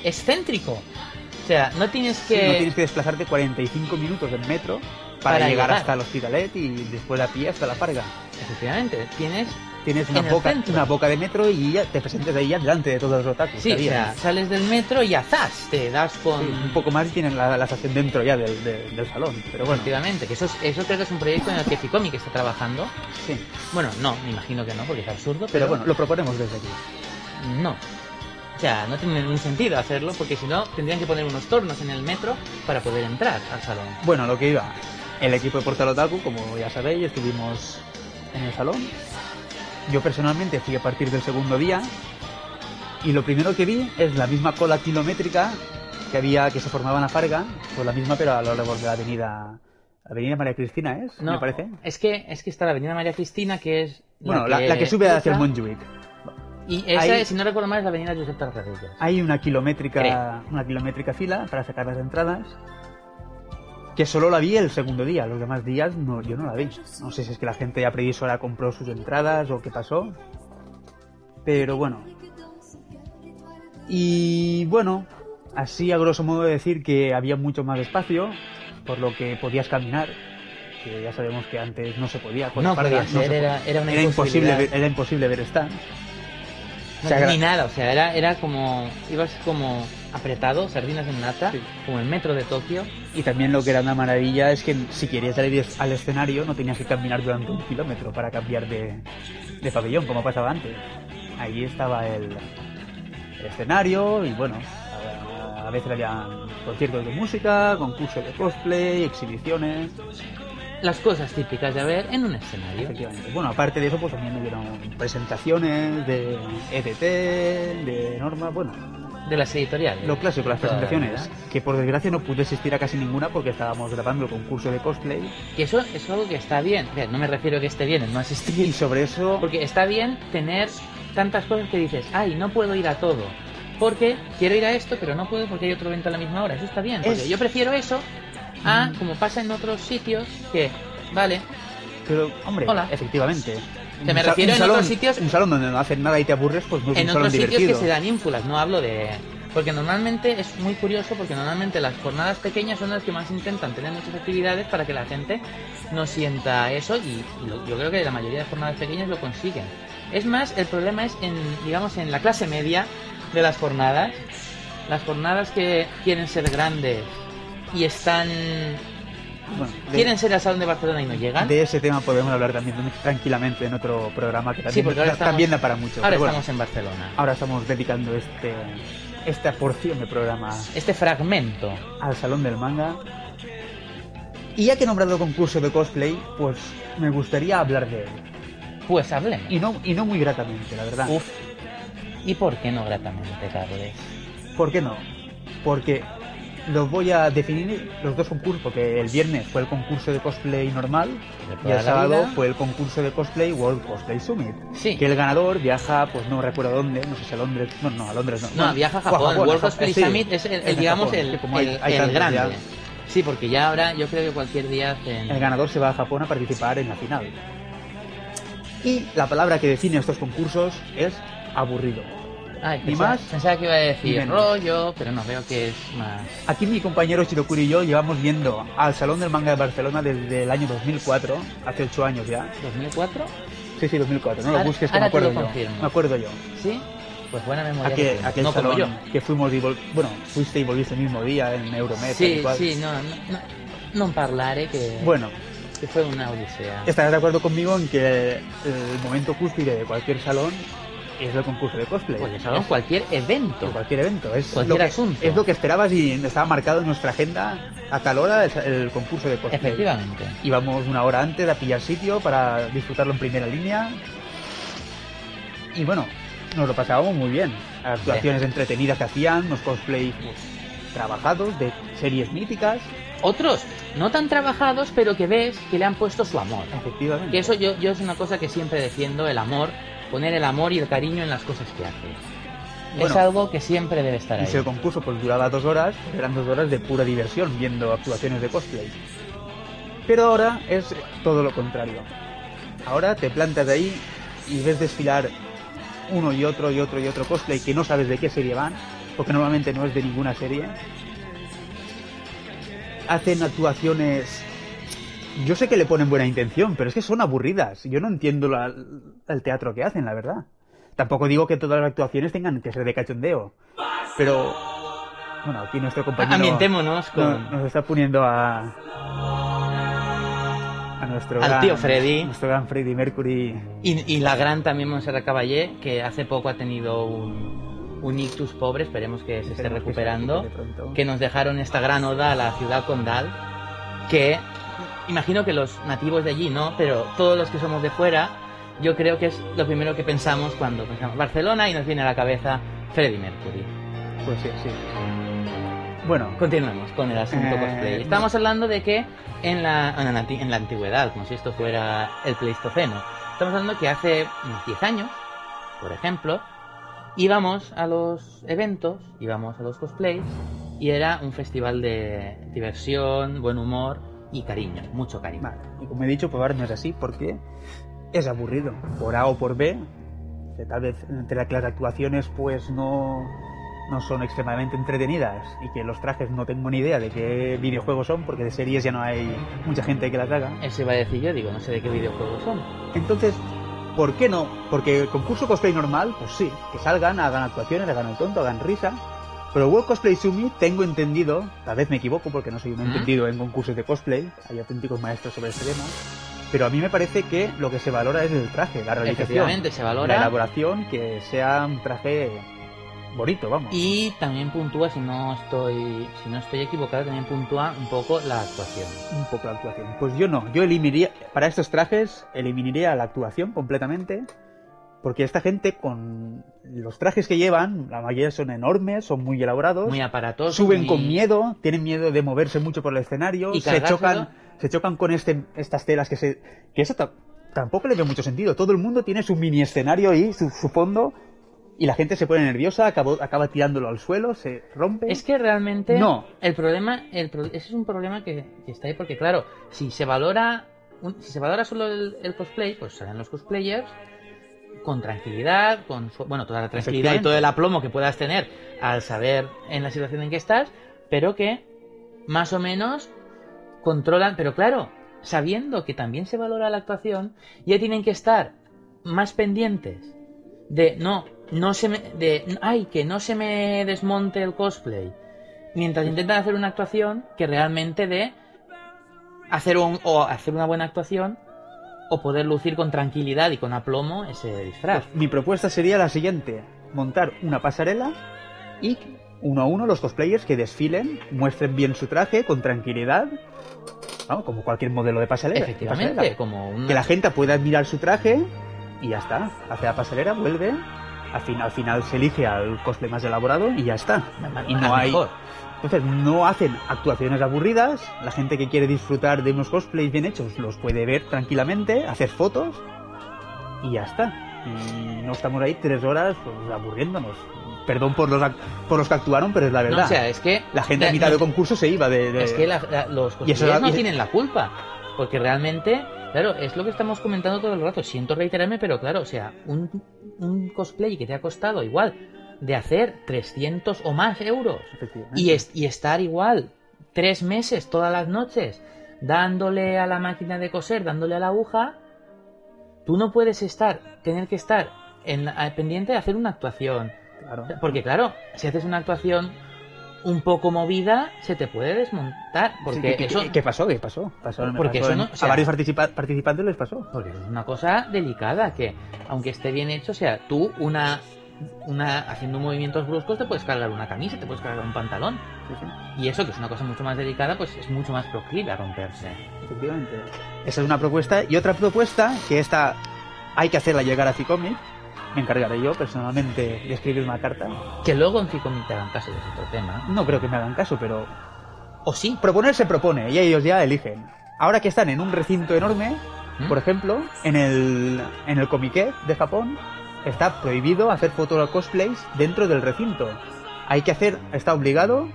es céntrico. O sea, no tienes Sí, que... no tienes que desplazarte 45 minutos en metro para, Para llegar llegar. hasta el Hospitalet y después a pie hasta la Farga. Efectivamente, tienes... Tienes una boca, una boca de metro y ya te presentas ahí ya delante de todos los otakus. Sí, o sea, sales del metro y azás, te das con... Sí, un poco más y tienen la, la estación dentro ya del, del- del salón. Pero bueno, Efectivamente, que eso, es- eso creo que es un proyecto en el que Ficomic está trabajando. sí. Bueno, no, me imagino que no, porque es absurdo, pero, Pero bueno, lo proponemos desde aquí. no. O sea, no tiene ningún sentido hacerlo, porque si no, tendrían que poner unos tornos en el metro para poder entrar al salón. Bueno, lo que iba. El equipo de Portal Otaku, como ya sabéis, estuvimos en el salón. Yo personalmente fui a partir del segundo día. Y lo primero que vi es la misma cola kilométrica que había que se formaba en la Farga, pues la misma pero a lo largo de la avenida Avenida María Cristina es, No, me parece. Es que, es que está la avenida María Cristina, que es... Bueno, la, la que sube hacia el Montjuic. Y esa, es, si no recuerdo mal, es la avenida Josep Tarradellas. Hay una kilométrica, Creo. una kilométrica fila para sacar las entradas. Que solo la vi el segundo día, los demás días no, yo no la vi. No sé si es que la gente ya previsora compró sus entradas o qué pasó. Pero bueno. Y bueno, así a grosso modo decir que había mucho más espacio, por lo que podías caminar. Que ya sabemos que antes no se podía. con No podía no ser, se podía. era- era una imposible, imposibilidad. ver- era imposible ver stands. No, Se agra- ni nada, o sea, era, era como. Ibas como apretado, sardinas en lata, Sí. como el metro de Tokio. Y también lo que era una maravilla es que si querías salir al escenario no tenías que caminar durante un kilómetro para cambiar de, de pabellón, como pasaba antes. Ahí estaba el, el escenario y bueno, a, a veces había conciertos de música, concursos de cosplay, exhibiciones, Las cosas típicas de ver en un escenario. efectivamente. Bueno, aparte de eso, pues también hubieron presentaciones de ETT, de Norma, bueno, De las editoriales. lo clásico, las presentaciones, vida. que por desgracia no pude asistir a casi ninguna porque estábamos grabando el concurso de cosplay Que eso es algo que está bien. No me refiero a que esté bien no Y asistir. sobre eso, Porque está bien tener tantas cosas que dices, ay, no puedo ir a todo. Porque quiero ir a esto, pero no puedo porque hay otro evento a la misma hora. Eso está bien. Porque Es- yo prefiero eso a, como pasa en otros sitios, que, vale, pero, hombre, Hola. efectivamente. Que me refiero en salón, otros sitios- Un salón donde no hacen nada y te aburres, pues no es en un salón otros sitios divertido. que se dan ínfulas, no hablo de... Porque normalmente es muy curioso porque normalmente las jornadas pequeñas son las que más intentan tener muchas actividades para que la gente no sienta eso y, y lo- yo creo que la mayoría de jornadas pequeñas lo consiguen. Es más, el problema es en, digamos, en la clase media de las jornadas. Las jornadas que quieren ser grandes y están... Bueno, de, quieren ser al Salón de Barcelona y no llegan. de ese tema podemos hablar también tranquilamente en otro programa que Sí, también, porque ahora da- estamos- también da para mucho. Ahora bueno, estamos en Barcelona. ahora estamos dedicando este esta porción de programa Este fragmento. al Salón del Manga. Y ya que he nombrado concurso de cosplay, pues me gustaría hablar de él. Pues hablemos. Y no, y no muy gratamente, la verdad. Uf. ¿Y por qué no gratamente, Carles? ¿Por qué no? Porque los voy a definir los dos concursos, porque el viernes fue el concurso de cosplay normal y el sábado vida. fue el concurso de cosplay World Cosplay Summit. Sí. Que el ganador viaja, pues no recuerdo dónde, no sé si a Londres, no, no, a Londres no. No, viaja a Japón. World Japón, Cosplay sí, Summit es el, el, es en digamos, Japón, el, como hay- el- hay el tantos grande. Sí, porque ya ahora, yo creo que cualquier día hacen... el ganador se va a Japón a participar en la final. Y la palabra que define estos concursos es aburrido. Ay, ni pensaba, más, pensaba que iba a decir rollo, pero no, veo que es más... Aquí mi compañero Shirokuri y yo llevamos yendo al Salón del Manga de Barcelona desde el año 2004, hace 8 años ya. ¿2004? Sí, sí, 2004, no lo busques que me acuerdo yo. confirmo. Me acuerdo yo. ¿Sí? Pues buena memoria. que Aquel, aquel no como salón yo. que fuimos y vol- bueno, fuiste y volviste el mismo día en y Sí, sí, no, no, no, non parlare que, Bueno, que fue una odisea. estarás de acuerdo conmigo en que el momento cúspide de cualquier salón es el concurso de cosplay. Pues Es- cualquier evento. cualquier evento. Es Cualquier lo que, asunto. Es lo que esperabas y estaba marcado en nuestra agenda a tal hora el, el concurso de cosplay. Efectivamente. Íbamos una hora antes a pillar sitio para disfrutarlo en primera línea. Y bueno, nos lo pasábamos muy bien. Actuaciones entretenidas que hacían, unos cosplays pues, trabajados de series míticas. Otros no tan trabajados, pero que ves que le han puesto su amor. Efectivamente. Que eso yo, yo es una cosa que siempre defiendo, el amor, poner el amor y el cariño en las cosas que hace. es algo que siempre debe estar Y ahí. si el concurso pues duraba dos horas, eran dos horas de pura diversión viendo actuaciones de cosplay. Pero ahora es todo lo contrario. Ahora te plantas ahí y ves desfilar uno y otro y otro y otro cosplay que no sabes de qué serie van, porque normalmente no es de ninguna serie. Hacen actuaciones... Yo sé que le ponen buena intención, pero es que son aburridas. Yo no entiendo la- el teatro que hacen, la verdad. Tampoco digo que todas las actuaciones tengan que ser de cachondeo. Pero... Bueno, aquí nuestro compañero... Ambientémonos con... no- nos está poniendo a... A nuestro Al gran- tío Freddy. Nuestro gran Freddy Mercury. Y, y la gran también Montserrat Caballé, que hace poco ha tenido un, un ictus pobre, esperemos que se esté Esperemos que se recuperando, recupere pronto. que nos dejaron esta gran oda a la ciudad condal, que imagino que los nativos de allí no, pero todos los que somos de fuera, yo creo que es lo primero que pensamos cuando pensamos Barcelona y nos viene a la cabeza Freddie Mercury. Pues sí, sí. Bueno, Continuemos con el asunto Eh, cosplay. Estamos hablando de que en la, en, la, en la antigüedad, como si esto fuera el Pleistoceno, estamos hablando que hace unos 10 años, por ejemplo, íbamos a los eventos, íbamos a los cosplays y era un festival de diversión, buen humor y cariño, mucho cariño. Vale. Y como he dicho, pues ahora no es así porque es aburrido. Por A o por B, que tal vez entre las actuaciones pues no, no son extremadamente entretenidas y que los trajes no tengo ni idea de qué videojuegos son porque de series ya no hay mucha gente que las haga. Eso iba a decir yo, digo, no sé de qué videojuegos son. Entonces, ¿por qué no? Porque el concurso cosplay normal, pues sí, que salgan, hagan actuaciones, hagan el tonto, hagan risa. Pero World Cosplay Summit tengo entendido, tal vez me equivoco porque no soy un entendido en concursos de cosplay, hay auténticos maestros sobre este tema, pero a mí me parece que lo que se valora es el traje, la realización, se la valora elaboración, que sea un traje bonito, vamos. y también puntúa, si no estoy si no estoy equivocado, también puntúa un poco la actuación. un poco la actuación. Pues yo no, yo eliminaría, para estos trajes, eliminaría la actuación completamente, porque esta gente con los trajes que llevan, la mayoría son enormes, son muy elaborados, Muy aparatoso. suben muy- con miedo, tienen miedo de moverse mucho por el escenario, Y se chocan, se chocan con este, estas telas que se, que eso ta- tampoco le veo mucho sentido. Todo el mundo tiene su mini escenario ahí, su, su fondo, y la gente se pone nerviosa, acabó- acaba tirándolo al suelo, se rompe. Es que realmente No. el problema, el pro- ese es un problema que, que está ahí porque claro, si se valora si se valora solo el, el cosplay, pues salen los cosplayers con tranquilidad, con bueno, toda la tranquilidad y todo el aplomo que puedas tener al saber en la situación en que estás, pero que más o menos controlan, pero claro, sabiendo que también se valora la actuación, ya tienen que estar más pendientes de no, no se me, de ay, que no se me desmonte el cosplay, mientras intentan hacer una actuación que realmente de hacer un, o hacer una buena actuación o poder lucir con tranquilidad y con aplomo ese disfraz. Pues mi propuesta sería la siguiente: montar una pasarela y uno a uno los cosplayers que desfilen, muestren bien su traje con tranquilidad, ¿no? como cualquier modelo de pasarela. Efectivamente, pasarela. como un Que la gente pueda admirar su traje y ya está. Hace la pasarela, vuelve. Al final, al final se elige al cosplay más elaborado y ya está. Y no hay. mejor. Entonces, no hacen actuaciones aburridas. La gente que quiere disfrutar de unos cosplays bien hechos los puede ver tranquilamente, hacer fotos y ya está. Y no estamos ahí tres horas pues, aburriéndonos. Perdón por los, por los que actuaron, pero es la verdad. No, o sea, es que la gente a la- mitad no- de concurso se iba de. de- Es que la- la- los cosplayers no tienen la culpa. Porque realmente, claro, es lo que estamos comentando todo el rato. Siento reiterarme, pero claro, o sea, un, un cosplay que te ha costado igual de hacer 300 o más euros y, es- y estar igual tres meses todas las noches dándole a la máquina de coser, dándole a la aguja, tú no puedes estar, tener que estar en la- pendiente de hacer una actuación. Claro. Porque claro, si haces una actuación un poco movida, se te puede desmontar. Porque Sí, ¿qué, eso, qué pasó? ¿Qué pasó? Pasó- Porque pasó eso en- no- o sea- a varios participa- participantes les pasó. porque es una cosa delicada que, aunque esté bien hecho, o sea, tú una, una haciendo movimientos bruscos te puedes cargar una camisa, te puedes cargar un pantalón. Sí, sí. Y eso, que es una cosa mucho más delicada, pues es mucho más proclive a romperse. Efectivamente. Esa es una propuesta. Y otra propuesta, que esta hay que hacerla llegar a Cicomic. Me encargaré yo personalmente de escribir una carta. Que luego en Ficomic te hagan caso de ese otro tema. No creo que me hagan caso, pero O sí. proponer se propone y ellos ya eligen. Ahora que están en un recinto enorme, ¿Mm? por ejemplo, en el, en el Comiquet de Japón, está prohibido hacer fotos cosplays dentro del recinto. Hay que hacer, está obligado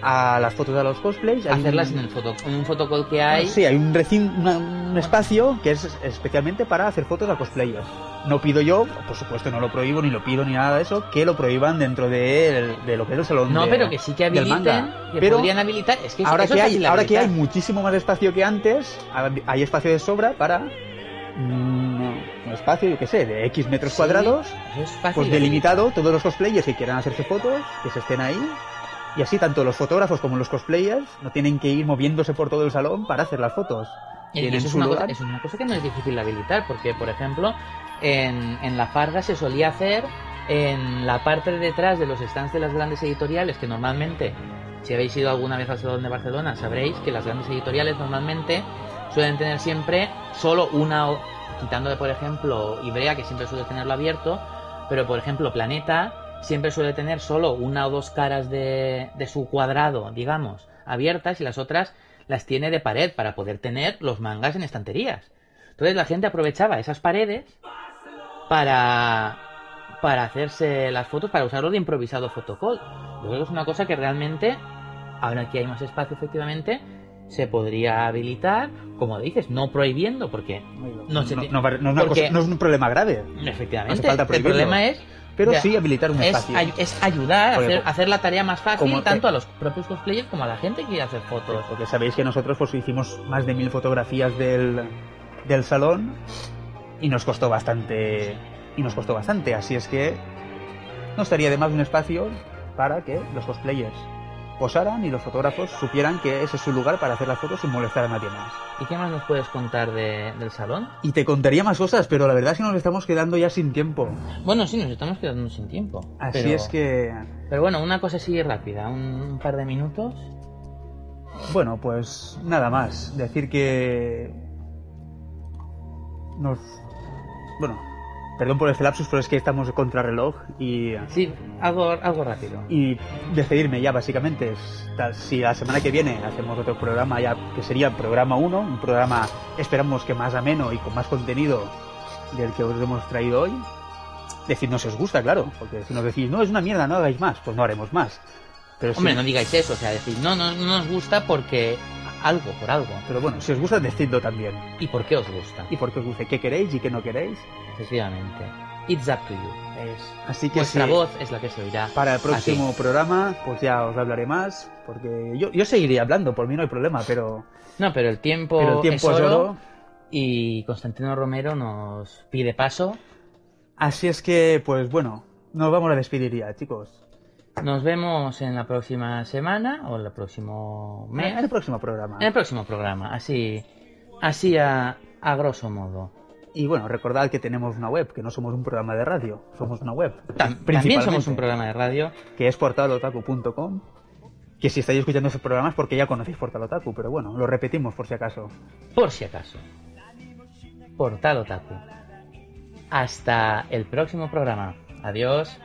a las fotos de los cosplays. Hacerlas un- en, el foto, en un fotocall que hay. Sí, hay un, recin- una- un espacio que es especialmente para hacer fotos a cosplayers. No pido yo, por supuesto no lo prohíbo, ni lo pido ni nada de eso, que lo prohíban dentro de, de lo que es el salón No, de- pero que sí que habiliten, que Pero podrían habilitar. Es que ahora que hay, ahora que hay muchísimo más espacio que antes, hay espacio de sobra para un espacio, yo qué sé, de X metros Sí, cuadrados, pues de delimitado todos los cosplayers que quieran hacerse fotos, que se estén ahí. Y así tanto los fotógrafos como los cosplayers no tienen que ir moviéndose por todo el salón para hacer las fotos. Y Tienen eso es su una, cosa, lugar. es una cosa que no es difícil de habilitar, porque, por ejemplo, en, en la Farga se solía hacer en la parte de detrás de los stands de las grandes editoriales, que normalmente, si habéis ido alguna vez al Salón de Barcelona, sabréis que las grandes editoriales normalmente suelen tener siempre solo una, o- quitando de, por ejemplo, Ibrea, que siempre suele tenerlo abierto, pero, por ejemplo, Planeta siempre suele tener solo una o dos caras de, de su cuadrado, digamos, abiertas y las otras las tiene de pared para poder tener los mangas en estanterías. Entonces la gente aprovechaba esas paredes para para hacerse las fotos, para usarlo de improvisado fotocall. Yo creo que es una cosa que realmente, ahora que hay más espacio efectivamente, se podría habilitar, como dices, no prohibiendo, porque no se no, es una porque- cosa- no es un problema grave. efectivamente, no hace falta el problema es Pero ya, sí habilitar un es, espacio. ay- es ayudar Porque hacer, la tarea más fácil como- tanto eh, a los propios cosplayers como a la gente que quiere hacer fotos. Porque sabéis que nosotros pues hicimos más de mil fotografías del, del salón y nos costó bastante y nos costó bastante, así es que no estaría de más un espacio para que los cosplayers posaran y los fotógrafos supieran que ese es su lugar para hacer las fotos sin molestar a nadie más. ¿Y qué más nos puedes contar de- del salón? Y te contaría más cosas, pero la verdad es que nos estamos quedando ya sin tiempo. Bueno, sí, nos estamos quedando sin tiempo. Así pero- es que, Pero bueno, una cosa así rápida, un, un par de minutos. bueno, pues nada más. Decir que nos... Bueno, perdón por este lapsus, pero es que estamos de contrarreloj y... Sí, algo, algo rápido. Y despedirme ya, básicamente. Si la semana que viene hacemos otro programa, ya que sería programa 1, un programa, esperamos que más ameno y con más contenido del que os hemos traído hoy. Decidnos si os gusta, claro, porque si nos decís, no, es una mierda, no hagáis más, pues no haremos más. Pero Hombre, no digáis eso, o sea, decir, no, no, no nos gusta porque algo, por algo. Pero bueno, si os gusta, decidlo también. ¿Y por qué os gusta? Y por qué os gusta, qué queréis y qué no queréis. Efectivamente. It's up to you. Es, Así que vuestra sí, voz es la que se oirá. para el próximo programa, pues ya os hablaré más, porque yo, yo seguiría hablando, por mí no hay problema, pero, No, pero el tiempo, pero el tiempo es oro, oro. y Constantino Romero nos pide paso. Así es que, pues bueno, nos vamos a despedir ya, chicos. Nos vemos en la próxima semana o en el próximo mes. En el próximo programa. En el próximo programa, así, así a, a grosso modo. Y bueno, recordad que tenemos una web, que no somos un programa de radio, somos una web. Tam- También somos un programa de radio. Que es portalotaku.com. Que si estáis escuchando ese programa es porque ya conocéis Portal Otaku, pero bueno, lo repetimos por si acaso. por si acaso. Portal Otaku. Hasta el próximo programa. Adiós.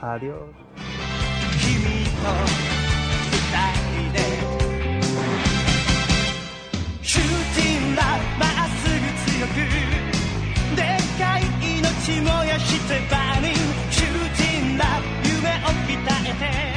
Adiós. 二人でシューティンラまっすぐ強くでかい命燃やしてバーニンシューティンラ夢を鍛えて。